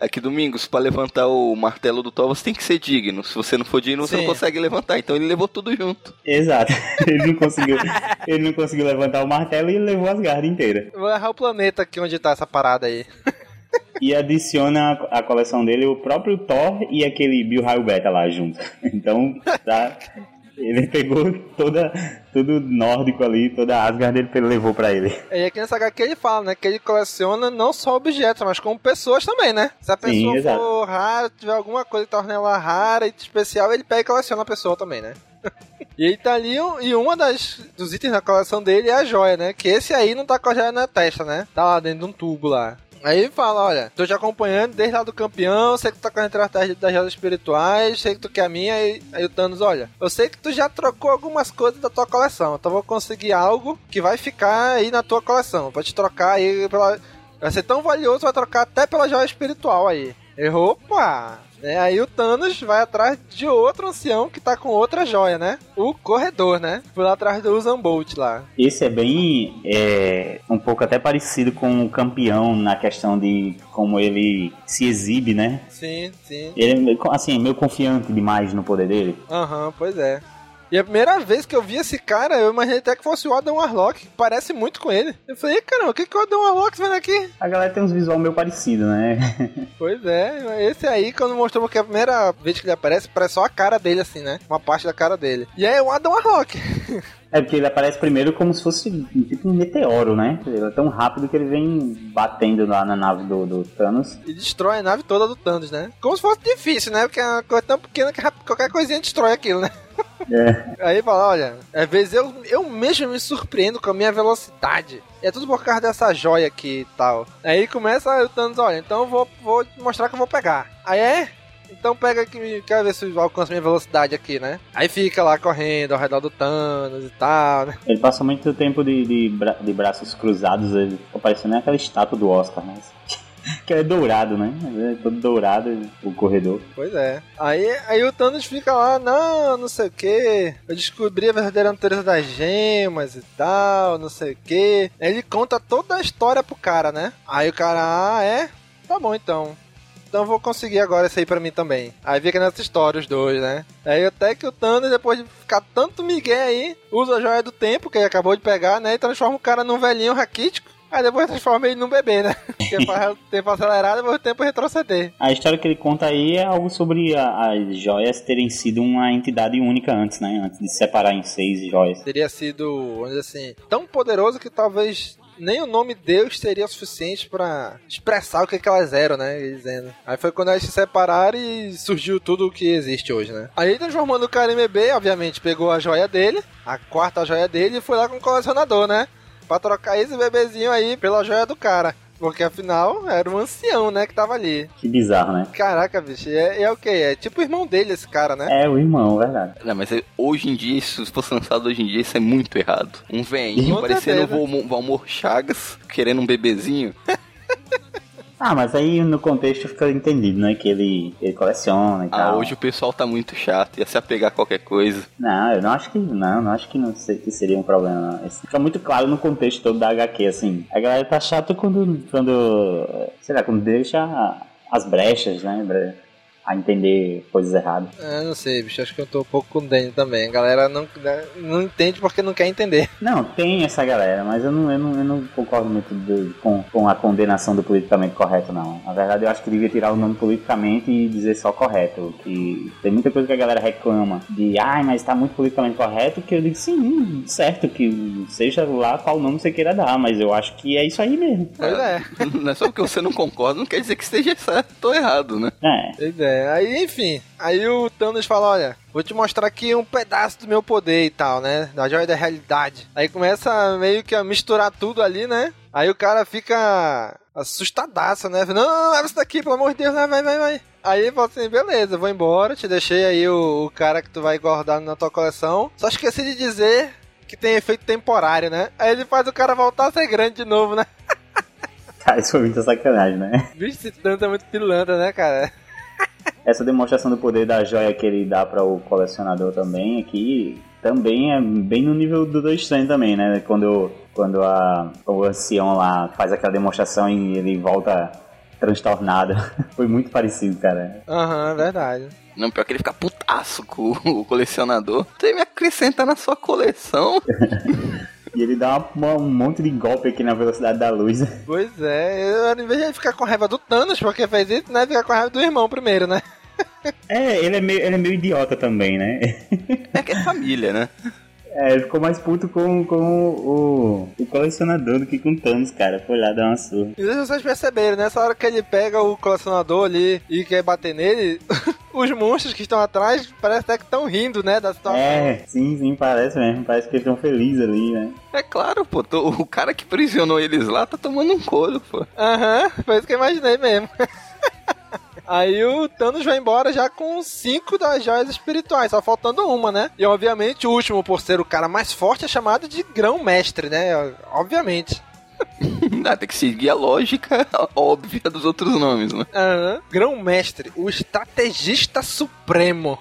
É que Domingos, para levantar o martelo do Thor, você tem que ser digno. Se você não for digno, Sim. você não consegue levantar. Então ele levou tudo junto. Exato. Ele não conseguiu, ele não conseguiu levantar o martelo e ele levou as garras inteiras. Vou errar o planeta aqui onde tá essa parada aí. e adiciona a coleção dele o próprio Thor e aquele Bill Raio Beta lá junto. Então, tá, ele pegou toda, tudo nórdico ali, toda a Asgard ele levou pra ele. E aqui nessa HQ ele fala, né, que ele coleciona não só objetos, mas como pessoas também, né? Se a pessoa Sim, for rara, tiver alguma coisa que torne ela rara e especial, ele pega e coleciona a pessoa também, né? e ele tá ali, e uma das, dos itens da coleção dele é a joia, né? Que esse aí não tá com a joia na testa, né? Tá lá dentro de um tubo lá. Aí ele fala, olha, tô te acompanhando desde lá do campeão, sei que tu tá correndo atrás das joias espirituais, sei que tu quer a minha, aí, aí o Thanos, olha, eu sei que tu já trocou algumas coisas da tua coleção, então vou conseguir algo que vai ficar aí na tua coleção, pra te trocar aí pela... Vai ser tão valioso, vai trocar até pela joia espiritual aí. Errou, opa! É, aí o Thanos vai atrás de outro ancião que tá com outra joia, né? O corredor, né? Foi lá atrás do Usain Bolt lá. Esse é bem. É, um pouco até parecido com o campeão na questão de como ele se exibe, né? Sim, sim. Ele é, assim, meio confiante demais no poder dele. Aham, uhum, pois é. E a primeira vez que eu vi esse cara, eu imaginei até que fosse o Adam Warlock, que parece muito com ele. Eu falei, caramba, o que, que o Adam Warlock tá vendo aqui? A galera tem uns visual meio parecido, né? pois é, esse aí, quando mostrou que a primeira vez que ele aparece, parece só a cara dele, assim, né? Uma parte da cara dele. E aí é o Adam Warlock. É porque ele aparece primeiro como se fosse tipo um meteoro, né? Ele é tão rápido que ele vem batendo lá na nave do, do Thanos. E destrói a nave toda do Thanos, né? Como se fosse difícil, né? Porque é uma coisa tão pequena que qualquer coisinha destrói aquilo, né? É. Aí fala, olha, às vezes eu, eu mesmo me surpreendo com a minha velocidade. É tudo por causa dessa joia aqui e tal. Aí começa o Thanos, olha, então eu vou, vou mostrar que eu vou pegar. Aí é, então pega aqui, quero ver se eu alcanço minha velocidade aqui, né? Aí fica lá correndo ao redor do Thanos e tal, né? Ele passa muito tempo de, de, bra de braços cruzados, ele fica parecendo aquela estátua do Oscar, né? que é dourado, né? É todo dourado o corredor. Pois é. Aí, aí o Thanos fica lá, não, não sei o que. Eu descobri a verdadeira natureza das gemas e tal, não sei o que. Ele conta toda a história pro cara, né? Aí o cara, ah, é? Tá bom então. Então vou conseguir agora isso aí pra mim também. Aí fica nessa história os dois, né? Aí até que o Thanos, depois de ficar tanto migué aí, usa a joia do tempo que ele acabou de pegar, né? E transforma o cara num velhinho raquítico. Aí depois transforma ele num bebê, né? Porque faz o tempo acelerado depois o tempo retroceder. A história que ele conta aí é algo sobre a, as joias terem sido uma entidade única antes, né? Antes de se separar em seis joias. Teria sido, vamos dizer assim, tão poderoso que talvez nem o nome Deus seria suficiente para expressar o que, que elas eram, né? Dizendo. Aí foi quando elas se separaram e surgiu tudo o que existe hoje, né? Aí transformando o cara em bebê, obviamente, pegou a joia dele, a quarta joia dele, e foi lá com o colecionador, né? Pra trocar esse bebezinho aí pela joia do cara. Porque afinal era um ancião, né, que tava ali. Que bizarro, né? Caraca, bicho, é, é o que? É tipo o irmão dele, esse cara, né? É, o irmão, verdade. Não, mas é, hoje em dia, se fosse lançado hoje em dia, isso é muito errado. Um velhinho parecendo o Valmor Chagas, querendo um bebezinho. Ah, mas aí no contexto fica entendido, né? Que ele, ele coleciona e ah, tal. hoje o pessoal tá muito chato, ia se apegar a qualquer coisa. Não, eu não acho que não, não acho que não sei, que seria um problema. Isso fica muito claro no contexto todo da HQ, assim. A galera tá chata quando, quando sei lá, quando deixa as brechas, né? A entender coisas erradas. É, não sei, bicho, acho que eu tô um pouco com o Daniel também. A galera não, não entende porque não quer entender. Não, tem essa galera, mas eu não, eu não, eu não concordo muito de- com, com a condenação do politicamente correto, não. Na verdade, eu acho que devia tirar o nome politicamente e dizer só correto. Que tem muita coisa que a galera reclama de, ai, mas tá muito politicamente correto, que eu digo, sim, certo, que seja lá qual nome você queira dar, mas eu acho que é isso aí mesmo. Pois é. Não é só porque você não concorda, não quer dizer que esteja certo ou errado, né? É, Pois é. Aí, enfim, aí o Thanos fala, olha, vou te mostrar aqui um pedaço do meu poder e tal, né? Da joia da realidade. Aí começa meio que a misturar tudo ali, né? Aí o cara fica assustadaço, né? Não, não, não, leva isso daqui, pelo amor de Deus, vai, vai, vai, vai. Aí ele fala assim, beleza, vou embora, te deixei aí o, o cara que tu vai guardar na tua coleção. Só esqueci de dizer que tem efeito temporário, né? Aí ele faz o cara voltar a ser grande de novo, né? cara, isso foi muita sacanagem, né? Bicho, esse tanto é muito pilantra, né, cara? Essa demonstração do poder da joia que ele dá para o colecionador também aqui também é bem no nível do Doutor Estranho também, né? Quando, quando a, o ancião lá faz aquela demonstração e ele volta transtornado. Foi muito parecido, cara. Aham, verdade. Não, pior que ele fica putaço com o colecionador. Você me acrescenta na sua coleção. E ele dá uma- um monte de golpe aqui na velocidade da luz. Pois é, eu, em vez de ficar com raiva do Thanos, porque fez isso, né? Ficar com raiva do irmão primeiro, né? É, ele é meio, ele é meio idiota também, né? É que é família, né? É, ele ficou mais puto com, com o, o colecionador do que com o Thanos, cara. Foi lá dar uma surra. E deixa vocês perceberem, nessa hora que ele pega o colecionador ali e quer bater nele, os monstros que estão atrás parece até que estão rindo, né? Da situação. É, sim, sim, parece mesmo. Parece que eles estão felizes ali, né? É claro, pô. tô- o cara que prisionou eles lá tá tomando um couro, pô. Aham, foi isso que eu imaginei mesmo. Aí o Thanos vai embora já com cinco das joias espirituais, só faltando uma, né? E obviamente o último, por ser o cara mais forte, é chamado de grão-mestre, né? Obviamente. Ah, tem que seguir a lógica óbvia dos outros nomes, né? Aham. Grão-mestre, o estrategista supremo.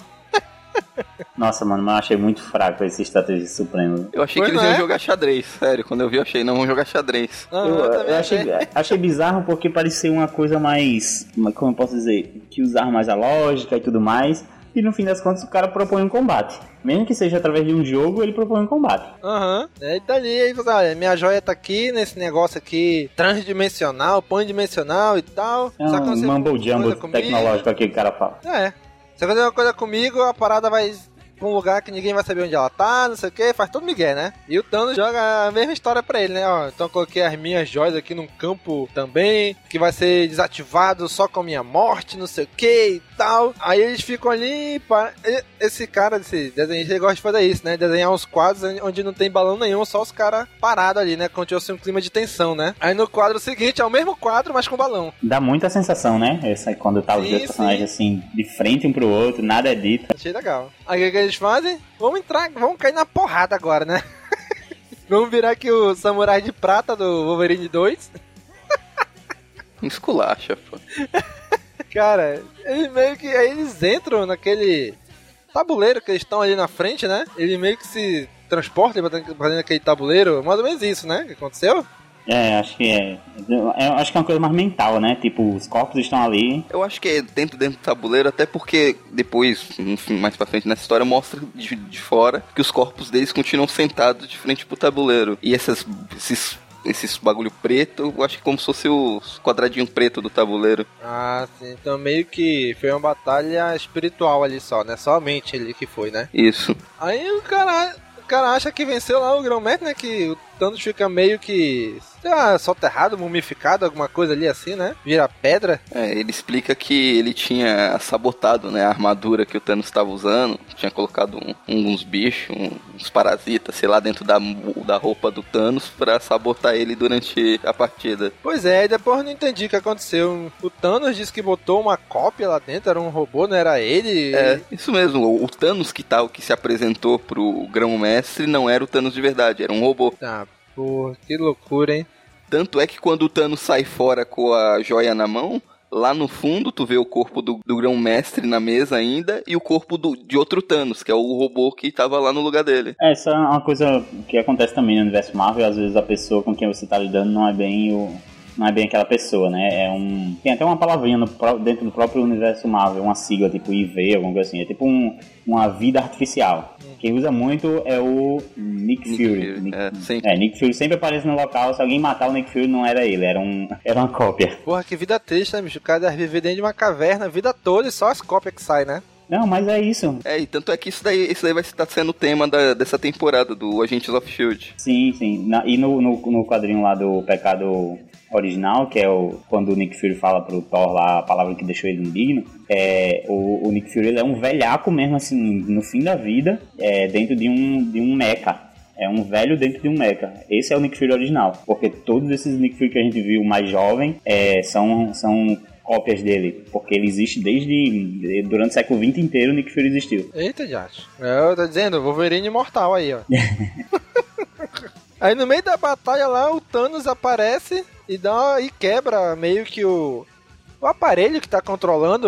Nossa, mano, mas eu achei muito fraco esse estratégia supremo. Eu achei Pois que eles não iam é? jogar xadrez. Sério, quando eu vi, eu achei, não, vão jogar xadrez. Aham, Eu, também eu achei, achei bizarro porque parecia uma coisa mais. Como eu posso dizer? Que usar mais a lógica e tudo mais. E no fim das contas o cara propõe um combate. Mesmo que seja através de um jogo, ele propõe um combate. Aham. Aí tá ali, aí você, olha, minha joia tá aqui nesse negócio aqui transdimensional, pandimensional e tal. É Só que um você mumble jumbo comigo- tecnológico aqui que o cara fala. É. Se acontecer uma coisa comigo, a parada vai pra um lugar que ninguém vai saber onde ela tá, não sei o que, faz todo migué, né? E o Thanos joga a mesma história pra ele, né? Ó, então coloquei as minhas joias aqui num campo também, que vai ser desativado só com a minha morte, não sei o que e tal. Aí eles ficam ali, e- esse cara, esse desenhista, ele gosta de fazer isso, né? Desenhar uns quadros onde não tem balão nenhum, só os caras parados ali, né? Como se fosse um clima de tensão, né? Aí no quadro seguinte é o mesmo quadro, mas com balão. Dá muita sensação, né? Essa, quando tá os Sim, dois personagens assim, de frente um pro outro, nada é dito. Achei legal. Aí o que, que eles fazem? Vamos entrar, vamos cair na porrada agora, né? vamos virar aqui o Samurai de Prata do Wolverine 2. Esculacha, pô. Cara, eles meio que. Aí eles entram naquele tabuleiro que eles estão ali na frente, né? Ele meio que se transporta pra dentro daquele tabuleiro. Mais ou menos isso, né? Que aconteceu? É, acho que é. Eu acho que é uma coisa mais mental, né? Tipo, os corpos estão ali. Eu acho que é dentro, dentro do tabuleiro, até porque depois, enfim, mais pra frente nessa história, mostra de, de fora que os corpos deles continuam sentados de frente pro tabuleiro. E essas, esses, esses bagulho preto, eu acho que como se fosse o quadradinho preto do tabuleiro. Ah, sim. Então meio que foi uma batalha espiritual ali só, né? Só a mente ali que foi, né? Isso. Aí o cara, o cara acha que venceu lá o Grão-Mestre, né? Que o Thanos fica meio que, sei lá, soterrado, mumificado, alguma coisa ali assim, né? Vira pedra. É, ele explica que ele tinha sabotado né, a armadura que o Thanos estava usando, tinha colocado um- uns bichos, um- uns parasitas, sei lá, dentro da, da roupa do Thanos pra sabotar ele durante a partida. Pois é, e depois eu não entendi o que aconteceu. O Thanos disse que botou uma cópia lá dentro, era um robô, não era ele. É, isso mesmo, o, Thanos que tal que se apresentou pro Grão-Mestre não era o Thanos de verdade, era um robô. Ah, porra, que loucura, hein? Tanto é que quando o Thanos sai fora com a joia na mão, lá no fundo tu vê o corpo do, do Grão-Mestre na mesa ainda e o corpo do, de outro Thanos, que é o robô que tava lá no lugar dele. É, isso é uma coisa que acontece também no universo Marvel. Às vezes a pessoa com quem você tá lidando não é bem o, não é bem aquela pessoa, né? É um. Tem até uma palavrinha no dentro do próprio universo Marvel, uma sigla tipo IV, alguma coisa assim. É tipo um, uma vida artificial. Quem usa muito é o Nick, Nick Fury. Fury, Nick, é, sempre. é, Nick Fury sempre aparece no local. Se alguém matar o Nick Fury, não era ele, era, um, era uma cópia. Porra, que vida triste, né, bicho? O cara deve viver dentro de uma caverna a vida toda e só as cópias que saem, né? Não, mas é isso. É, e tanto é que isso daí, isso daí vai estar sendo o tema da- dessa temporada do Agentes of Shield. Sim, sim. Na- e no, no, no quadrinho lá do Pecado Original, que é o quando o Nick Fury fala pro Thor lá a palavra que deixou ele indigno, é, o, o Nick Fury é um velhaco mesmo, assim, no fim da vida, é, dentro de um, de um mecha. É um velho dentro de um mecha. Esse é o Nick Fury original. Porque todos esses Nick Fury que a gente viu mais jovem é, são, são cópias dele. Porque ele existe desde. Durante o século XX inteiro o Nick Fury existiu. Eita, Jate. Eu tô dizendo, Wolverine imortal aí, ó. aí no meio da batalha lá, o Thanos aparece e dá uma- e quebra meio que o. O aparelho que tá controlando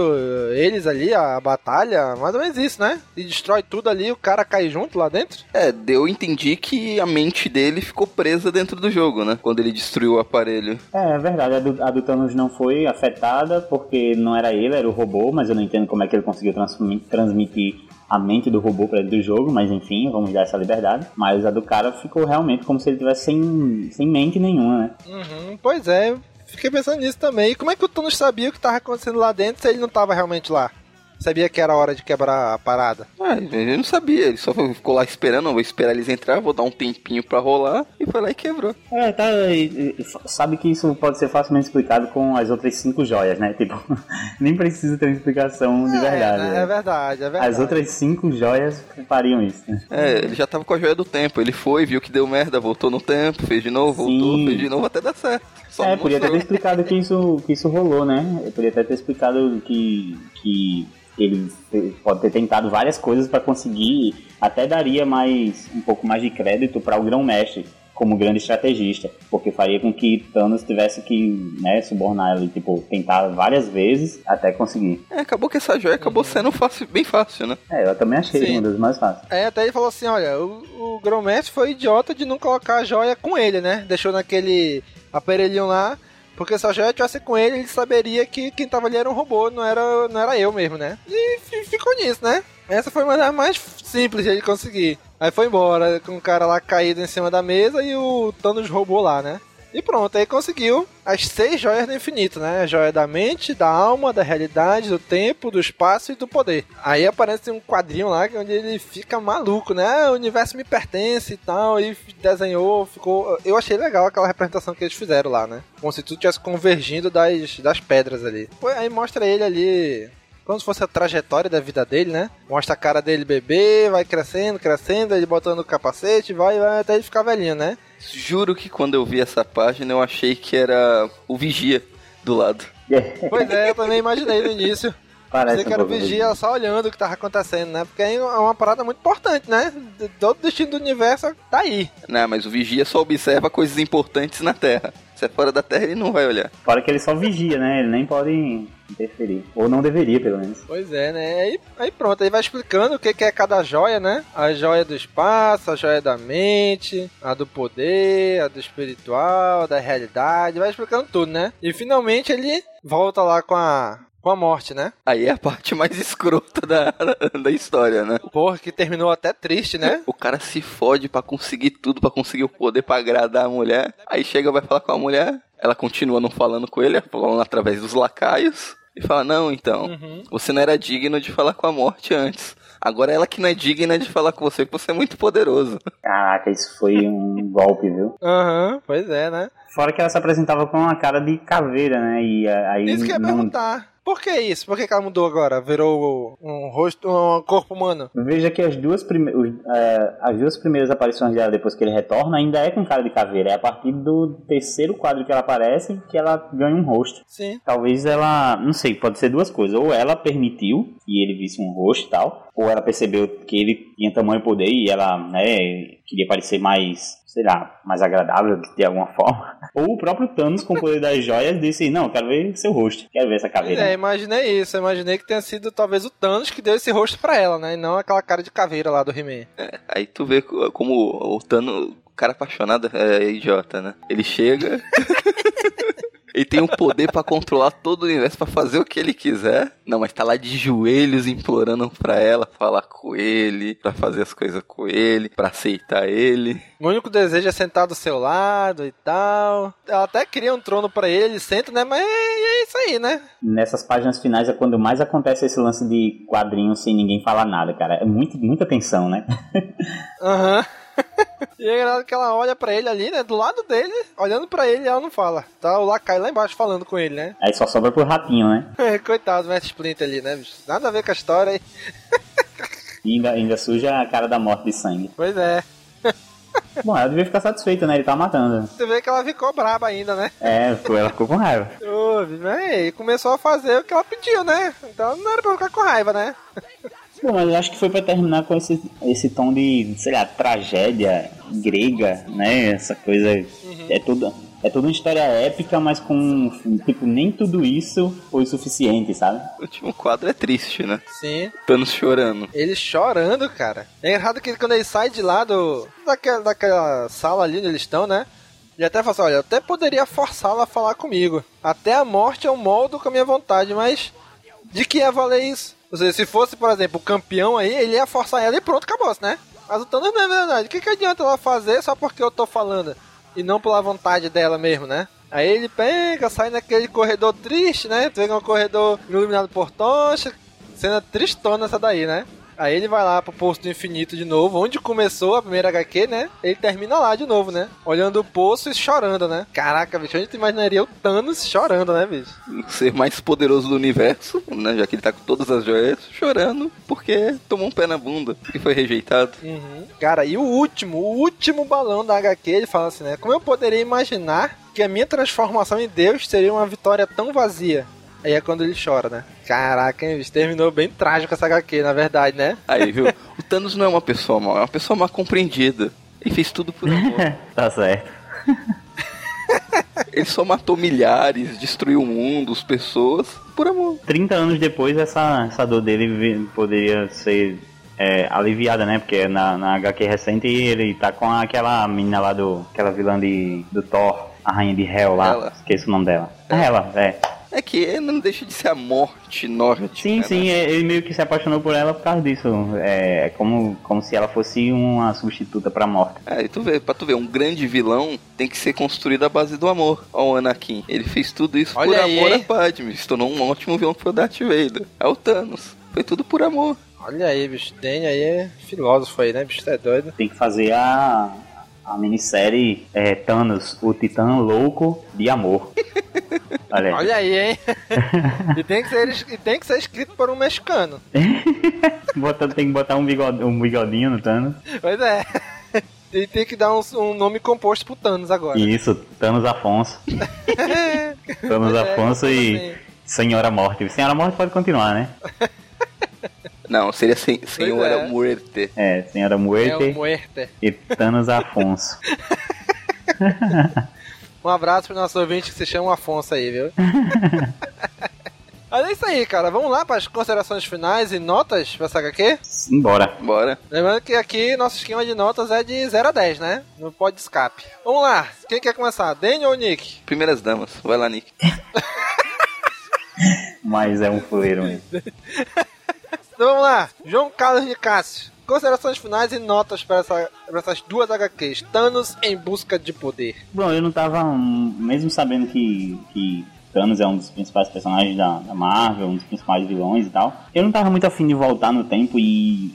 eles ali, a batalha, mais ou menos isso, né? E destrói tudo ali, o cara cai junto lá dentro. É, eu entendi que a mente dele ficou presa dentro do jogo, né? Quando ele destruiu o aparelho. É, é verdade, a do, a do Thanos não foi afetada porque não era ele, era o robô, mas eu não entendo como é que ele conseguiu transmi- transmitir a mente do robô para dentro do jogo, mas enfim, vamos dar essa liberdade. Mas a do cara ficou realmente como se ele tivesse sem, sem mente nenhuma, né? Uhum, pois é, fiquei pensando nisso também. E como é que o Thanos sabia o que tava acontecendo lá dentro se ele não tava realmente lá? Sabia que era hora de quebrar a parada. Ah, ele não sabia, ele só ficou lá esperando, não, vou esperar eles entrar, vou dar um tempinho pra rolar, e foi lá e quebrou. É, tá. e- e Sabe que isso pode ser facilmente explicado com as outras cinco joias, né? Tipo, nem precisa ter uma explicação de verdade. É, né? é verdade, é verdade. As outras cinco joias fariam isso. né? É, ele já tava com a joia do tempo, ele foi, viu que deu merda, voltou no tempo, fez de novo, voltou, Sim. fez de novo até dar certo. Só é, podia até ter explicado que isso, que isso rolou, né? Eu podia até ter explicado que, que ele pode ter tentado várias coisas para conseguir, até daria mais um pouco mais de crédito para o grão-mestre como grande estrategista, porque faria com que Thanos tivesse que né, subornar ele, tipo, tentar várias vezes até conseguir. É, acabou que essa joia acabou sendo fácil, bem fácil, né? É, eu também achei Sim. uma das mais fáceis. É, até ele falou assim, olha, o, o Gromestre foi idiota de não colocar a joia com ele, né? Deixou naquele aparelhinho lá, porque se a joia tivesse com ele, ele saberia que quem tava ali era um robô, não era, não era eu mesmo, né? E fi- ficou nisso, né? Essa foi uma das mais simples de ele conseguir. Aí foi embora, com o cara lá caído em cima da mesa e o Thanos roubou lá, né? E pronto, aí conseguiu as seis joias do infinito, né? A joia da mente, da alma, da realidade, do tempo, do espaço e do poder. Aí aparece um quadrinho lá que- onde ele fica maluco, né? Ah, O universo me pertence e tal. E desenhou, ficou. Eu achei legal aquela representação que eles fizeram lá, né? Como se tudo tivesse convergindo das, das pedras ali. Aí mostra ele ali como se fosse a trajetória da vida dele, né? Mostra a cara dele bebê, vai crescendo, crescendo, ele botando o capacete, vai, vai até ele ficar velhinho, né? Juro que quando eu vi essa página eu achei que era o Vigia do lado. Pois é, eu também imaginei no início. Parece Você que um era o vigia só olhando o que tava acontecendo, né? Porque aí é uma parada muito importante, né? Todo o destino do universo tá aí. Não, mas o Vigia só observa coisas importantes na Terra. Se é fora da Terra, ele não vai olhar. Fora que ele só vigia, né? Ele nem pode interferir. Ou não deveria, pelo menos. Pois é, né? Aí, aí pronto, aí vai explicando o que, que é cada joia, né? A joia do espaço, a joia da mente, a do poder, a do espiritual, da realidade, vai explicando tudo, né? E finalmente ele volta lá com a, com a morte, né? Aí é a parte mais escrota da, da história, né? Porra, que terminou até triste, né? O cara se fode pra conseguir tudo, pra conseguir o poder pra agradar a mulher. Aí chega, vai falar com a mulher, ela continua não falando com ele, falando através dos lacaios. E fala, não, então, Uhum. você não era digno de falar com a morte antes. Agora ela que não é digna de falar com você, porque você é muito poderoso. Caraca, isso foi um golpe, viu? Aham, pois é, né? Fora que ela se apresentava com uma cara de caveira, né? E a- aí Isso que eu ia não... perguntar. Por que isso? Por que, que ela mudou agora? Virou um rosto, um corpo humano? Veja que as duas, prime... é, as duas primeiras aparições dela depois que ele retorna ainda é com cara de caveira. É a partir do terceiro quadro que ela aparece que ela ganha um rosto. Sim. Talvez ela, não sei, pode ser duas coisas. Ou ela permitiu que ele visse um rosto e tal, ou ela percebeu que ele tinha tamanho e poder e ela, né, queria parecer mais, sei lá, mais agradável de alguma forma. Ou o próprio Thanos, com o poder das joias, disse: Não, eu quero ver seu rosto, quero ver essa caveira. É, imaginei isso. Eu imaginei que tenha sido talvez o Thanos que deu esse rosto pra ela, né? E não aquela cara de caveira lá do He-Man. Aí tu vê co- como o Tano, o cara apaixonado é idiota, né? Ele chega. Ele tem o poder pra controlar todo o universo, pra fazer o que ele quiser. Não, mas tá lá de joelhos implorando pra ela falar com ele, pra fazer as coisas com ele, pra aceitar ele. O único desejo é sentar do seu lado e tal. Ela até cria um trono pra ele, senta, né? Mas é, é isso aí, né? Nessas páginas finais é quando mais acontece esse lance de quadrinho sem ninguém falar nada, cara. É muito, muita tensão, né? Aham. E é engraçado que ela olha pra ele ali, né? Do lado dele, olhando pra ele, ela não fala. Tá o Lakai lá embaixo falando com ele, né? Aí só sobra pro ratinho, né? Coitado do Mestre Splinter ali, né, bicho? Nada a ver com a história aí. E ainda, ainda suja a cara da morte de sangue. Pois é. Bom, ela devia ficar satisfeita, né? Ele tá matando. Você vê que ela ficou braba ainda, né? É, ela ficou com raiva. Aí começou a fazer o que ela pediu, né? Então não era pra ficar com raiva, né? Bom, mas eu acho que foi pra terminar com esse, esse tom de, sei lá, tragédia grega, né? Essa coisa. É tudo. É toda uma história épica, mas com. Tipo, nem tudo isso foi suficiente, sabe? O último quadro é triste, né? Sim. Thanos chorando. Ele chorando, cara. É errado que ele, quando ele sai de lá do. Daquela, daquela sala ali onde eles estão, né? Ele até fala assim, olha, eu até poderia forçá-la a falar comigo. Até a morte eu moldo com a minha vontade, mas de que ia valer isso? Ou seja, se fosse, por exemplo, o campeão aí, ele ia forçar ela e pronto, acabou né? Mas o Thanos não é verdade. O que, que adianta ela fazer só porque eu tô falando? E não pela vontade dela mesmo, né? Aí ele pega, sai naquele corredor triste, né? Pega um corredor iluminado por tocha. Cena tristona essa daí, né? Aí ele vai lá pro Poço do Infinito de novo, onde começou a primeira HQ, né? Ele termina lá de novo, né? Olhando o poço e chorando, né? Caraca, bicho, a gente imaginaria o Thanos chorando, né, bicho? O ser mais poderoso do universo, né? Já que ele tá com todas as joias, chorando porque tomou um pé na bunda e foi rejeitado. Uhum. Cara, e o último, o último balão da HQ, ele fala assim, né? Como eu poderia imaginar que a minha transformação em Deus seria uma vitória tão vazia? Aí é quando ele chora, né? Caraca, hein, bicho? Terminou bem trágico essa HQ, na verdade, né? Aí, viu? O Thanos não é uma pessoa mal, é uma pessoa mal compreendida. Ele fez tudo por amor. tá certo. Ele só matou milhares, destruiu o mundo, as pessoas, por amor. 30 anos depois, essa, essa dor dele poderia ser é, aliviada, né? Porque na, na HQ recente ele tá com aquela menina lá do. aquela vilã de, do Thor, a rainha de Hell lá. Hela. Esqueço o nome dela. É ela, é. É que não deixa de ser a morte nórdica. Sim, né? sim, ele meio que se apaixonou por ela por causa disso. É, como, como se ela fosse uma substituta pra morte. É, e tu vê, pra tu ver, um grande vilão tem que ser construído à base do amor. Ó, o Anakin. Ele fez tudo isso Olha por aí, amor hein? a Padme. Se tornou um ótimo vilão que foi o Darth Vader. É o Thanos. Foi tudo por amor. Olha aí, bicho. Danny aí é filósofo aí, né, bicho? Você é doido. Tem que fazer a, a minissérie é, Thanos, o Titã Louco de Amor. Olha aí. Olha aí, hein? e, tem que ser, e tem que ser escrito por um mexicano. Bota- tem que botar um, um bigodinho no Thanos. Pois é. E tem que dar um, um nome composto pro Thanos agora. Isso, Thanos Afonso. Thanos é, Afonso e. Senhora Morte. Senhora Morte pode continuar, né? Não, seria sem, Senhora é. Muerte. É, Senhora É Muerte o Muerte. e Thanos Afonso. Um abraço pro nosso ouvinte que se chama Afonso aí, viu? Mas é isso aí, cara. Vamos lá para as considerações finais e notas pra essa HQ? Embora. Bora. Lembrando que aqui nosso esquema de notas é de 0 a 10, né? Não pode escape. Vamos lá. Quem quer começar? Daniel ou Nick? Primeiras damas. Vai lá, Nick. Mas é um fuleiro mesmo. Então vamos lá. João Carlos de Cássio. Considerações finais e notas para essa, essas duas HQs. Thanos em busca de poder. Bom, eu não tava, hum, mesmo sabendo que, que Thanos é um dos principais personagens da, da Marvel, um dos principais vilões e tal, eu não tava muito afim de voltar no tempo e,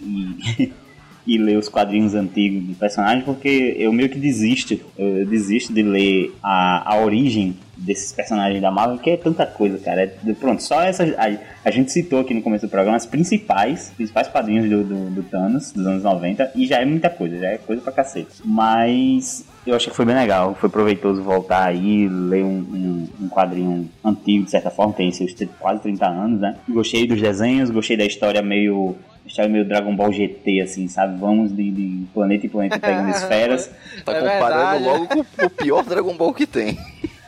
e, e ler os quadrinhos antigos do personagem, porque eu meio que desisto, eu desisto de ler a, a origem desses personagens da Marvel, que é tanta coisa, cara. É- pronto, só essas. A, a gente citou aqui no começo do programa as principais, principais quadrinhos do, do, do Thanos, dos anos 90, e já é muita coisa, já é coisa pra cacete. Mas eu achei que foi bem legal, foi proveitoso voltar aí, ler um, um, um quadrinho antigo, de certa forma, tem seus quase 30 anos, né? Gostei dos desenhos, gostei da história meio. História meio Dragon Ball GT, assim, sabe? Vamos de, de planeta em planeta pegando esferas. Tá É comparando verdade. logo com o pior Dragon Ball que tem.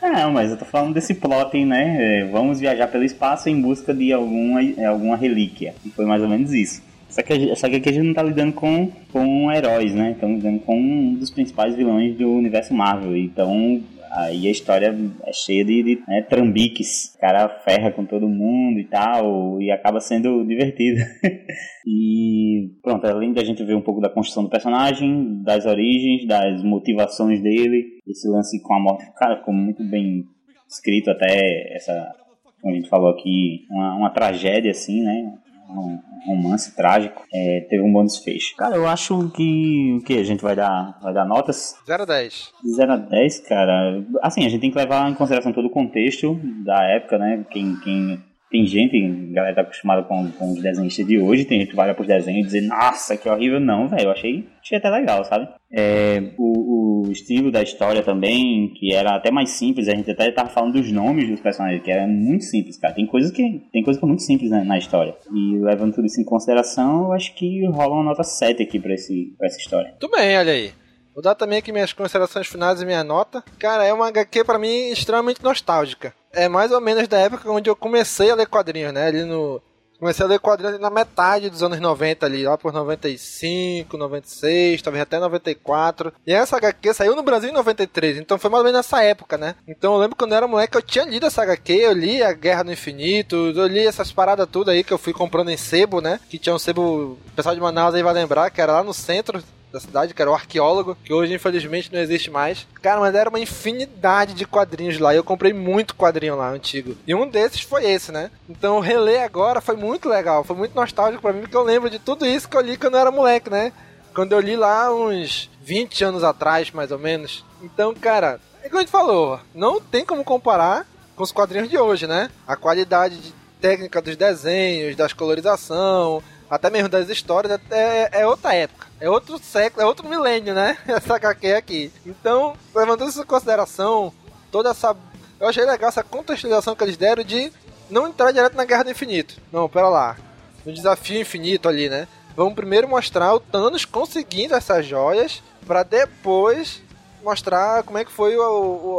Não, mas eu tô falando desse plot, né? É, Vamos viajar pelo espaço em busca de alguma, é, alguma relíquia. E foi mais ou menos isso. Só que, gente- só que aqui a gente não tá lidando com, com heróis, né? Estamos lidando com um dos principais vilões do universo Marvel. Então Aí a história é cheia de, de né, trambiques. O cara ferra com todo mundo e tal, e acaba sendo divertido. e pronto, além da gente ver um pouco da construção do personagem, das origens, das motivações dele, esse lance com a morte, cara, ficou muito bem escrito até essa, como a gente falou aqui, uma, uma tragédia assim, né? Um romance trágico, é, teve um bom desfecho. Cara, eu acho que o que a gente vai dar, vai dar notas 0 a 10. 0 a 10, cara. Assim, a gente tem que levar em consideração todo o contexto da época, né? Quem, quem tem gente, galera tá acostumada com, com os desenhistas de hoje, tem gente que vai olhar pros desenhos e dizer, nossa, que horrível. Não, velho, eu achei, achei até legal, sabe? É, o, o, estilo da história também, que era até mais simples, a gente até tava falando dos nomes dos personagens, que era muito simples, cara. Tem coisas que, tem coisas que são muito simples né, na história. E levando tudo isso em consideração, eu acho que rola uma nota 7 aqui pra, esse, pra essa história. Tudo bem, olha aí. Vou dar também aqui minhas considerações finais e minha nota. Cara, é uma HQ pra mim extremamente nostálgica. É mais ou menos da época onde eu comecei a ler quadrinhos, né? Ali no. Comecei a ler quadrinhos na metade dos anos 90 ali, lá por 95, 96, talvez até 94. E essa HQ saiu no Brasil em 93, então foi mais ou menos nessa época, né? Então eu lembro quando eu era moleque eu tinha lido essa HQ, eu li a Guerra no Infinito, eu li essas paradas tudo aí que eu fui comprando em sebo, né? Que tinha um sebo, o pessoal de Manaus aí vai lembrar, que era lá no centro, da cidade, que era o arqueólogo, que hoje infelizmente não existe mais. Cara, mas era uma infinidade de quadrinhos lá. Eu comprei muito quadrinho lá antigo. E um desses foi esse, né? Então reler agora foi muito legal, foi muito nostálgico para mim, porque eu lembro de tudo isso que eu li quando eu era moleque, né? Quando eu li lá uns 20 anos atrás, mais ou menos. Então, cara, é como a gente falou, não tem como comparar com os quadrinhos de hoje, né? A qualidade de técnica dos desenhos, das colorização, até mesmo das histórias, é, é outra época. É outro século, é outro milênio, né? Essa HQ aqui. Então, levando isso em consideração, toda essa. Eu achei legal essa contextualização que eles deram de não entrar direto na Guerra do Infinito. Não, pera lá. No desafio infinito ali, né? Vamos primeiro mostrar o Thanos conseguindo essas joias, para depois mostrar como é que foi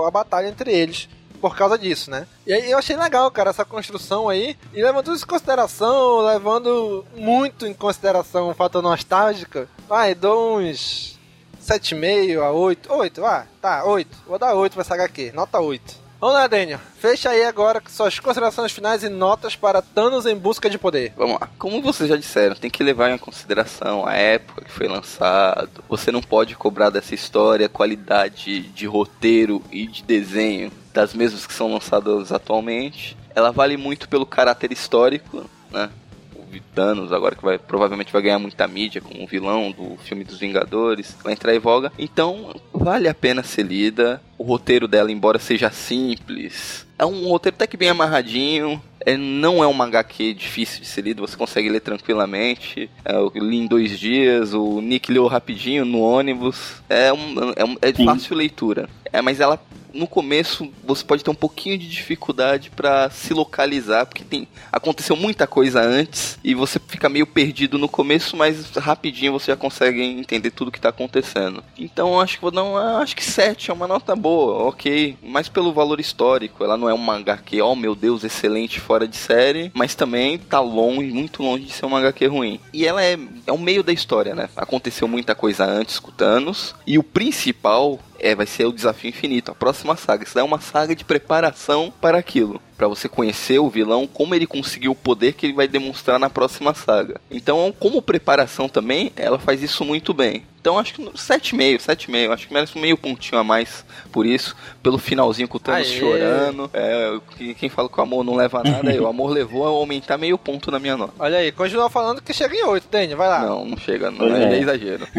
a, batalha entre eles por causa disso, né? E aí eu achei legal, cara, essa construção aí. E levando isso em consideração, levando muito em consideração o fator nostálgico, vai, dou uns 7,5 a 8. 8, ah, tá, 8. Vou dar 8 pra essa HQ, nota 8. Vamos lá, Daniel. Fecha aí agora suas considerações finais e notas para Thanos em busca de poder. Vamos lá. Como vocês já disseram, tem que levar em consideração a época que foi lançado. Você não pode cobrar dessa história qualidade de roteiro e de desenho das mesmas que são lançadas atualmente. Ela vale muito pelo caráter histórico, né? O Thanos agora que vai provavelmente vai ganhar muita mídia como vilão do filme dos Vingadores, vai entrar em voga. Então, vale a pena ser lida. O roteiro dela, embora seja simples, é um roteiro até que bem amarradinho. É, não é uma HQ difícil de ser lido, você consegue ler tranquilamente. É, eu li em dois dias, o Nick leu rapidinho no ônibus. É, um, é, um, é de fácil leitura. É, mas ela no começo você pode ter um pouquinho de dificuldade para se localizar, porque tem aconteceu muita coisa antes e você fica meio perdido no começo, mas rapidinho você já consegue entender tudo que tá acontecendo. Então acho que vou dar uma, acho que 7 é uma nota boa, OK, mas pelo valor histórico, ela não é uma HQ, oh meu Deus, excelente fora de série, mas também tá longe, muito longe de ser uma HQ ruim. E ela é é o meio da história, né? Aconteceu muita coisa antes com Thanos e o principal é, vai ser o desafio infinito, a próxima saga. Isso é uma saga de preparação para aquilo para você conhecer o vilão, como ele conseguiu o poder que ele vai demonstrar na próxima saga. Então, como preparação também, ela faz isso muito bem. Então acho que 7,5, 7,5. Acho que merece um meio pontinho a mais por isso. Pelo finalzinho com o Thanos Aê. chorando. É, quem fala que o amor não leva nada, aí, o amor levou a aumentar meio ponto na minha nota. Olha aí, continua falando que chega em 8, Daniel, vai lá. Não, não chega, não é, é exagero.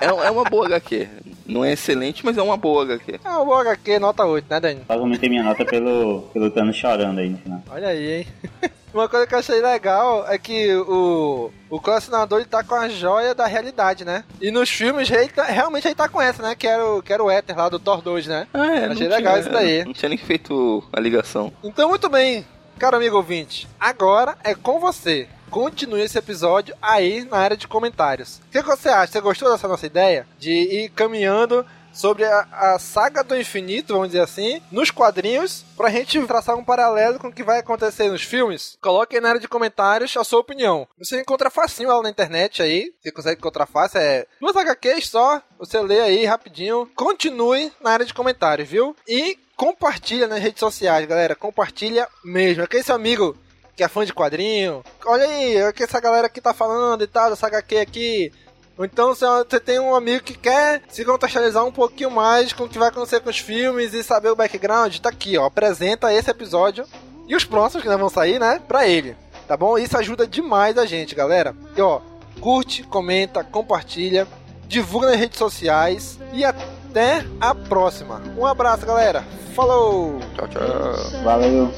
é, é uma boa HQ. Não é excelente, mas é uma boa HQ. É uma boa HQ, nota 8, né, Daniel? Quase aumentei minha nota pelo, pelo Thanos chorando aí no final. Olha aí, hein? Uma coisa que eu achei legal é que o, o colecionador ele tá com a joia da realidade, né? E nos filmes ele tá, realmente ele tá com essa, né? Que era o, que era o Éter lá do Thor 2, né? Ah, é, achei legal tinha, isso daí. Não tinha nem feito a ligação. Então, muito bem, caro amigo ouvinte. Agora é com você continue esse episódio aí na área de comentários. O que, que você acha? Você gostou dessa nossa ideia? De ir caminhando sobre a, a saga do infinito, vamos dizer assim, nos quadrinhos, pra gente traçar um paralelo com o que vai acontecer nos filmes. Coloque aí na área de comentários a sua opinião. Você encontra facinho ela na internet aí, você consegue encontrar fácil, é duas HQs só, você lê aí rapidinho. Continue na área de comentários, viu? E compartilha nas redes sociais, galera. Compartilha mesmo. Aquele seu amigo que é fã de quadrinho. Olha aí, é o que essa galera aqui tá falando e tal, dessa HQ aqui. Ou então se você tem um amigo que quer se contextualizar um pouquinho mais com o que vai acontecer com os filmes e saber o background, tá aqui, ó. Apresenta esse episódio e os próximos que ainda vão sair, né? Pra ele. Tá bom? Isso ajuda demais a gente, galera. E ó, curte, comenta, compartilha, divulga nas redes sociais e até a próxima. Um abraço, galera. Falou! Tchau, tchau. Valeu.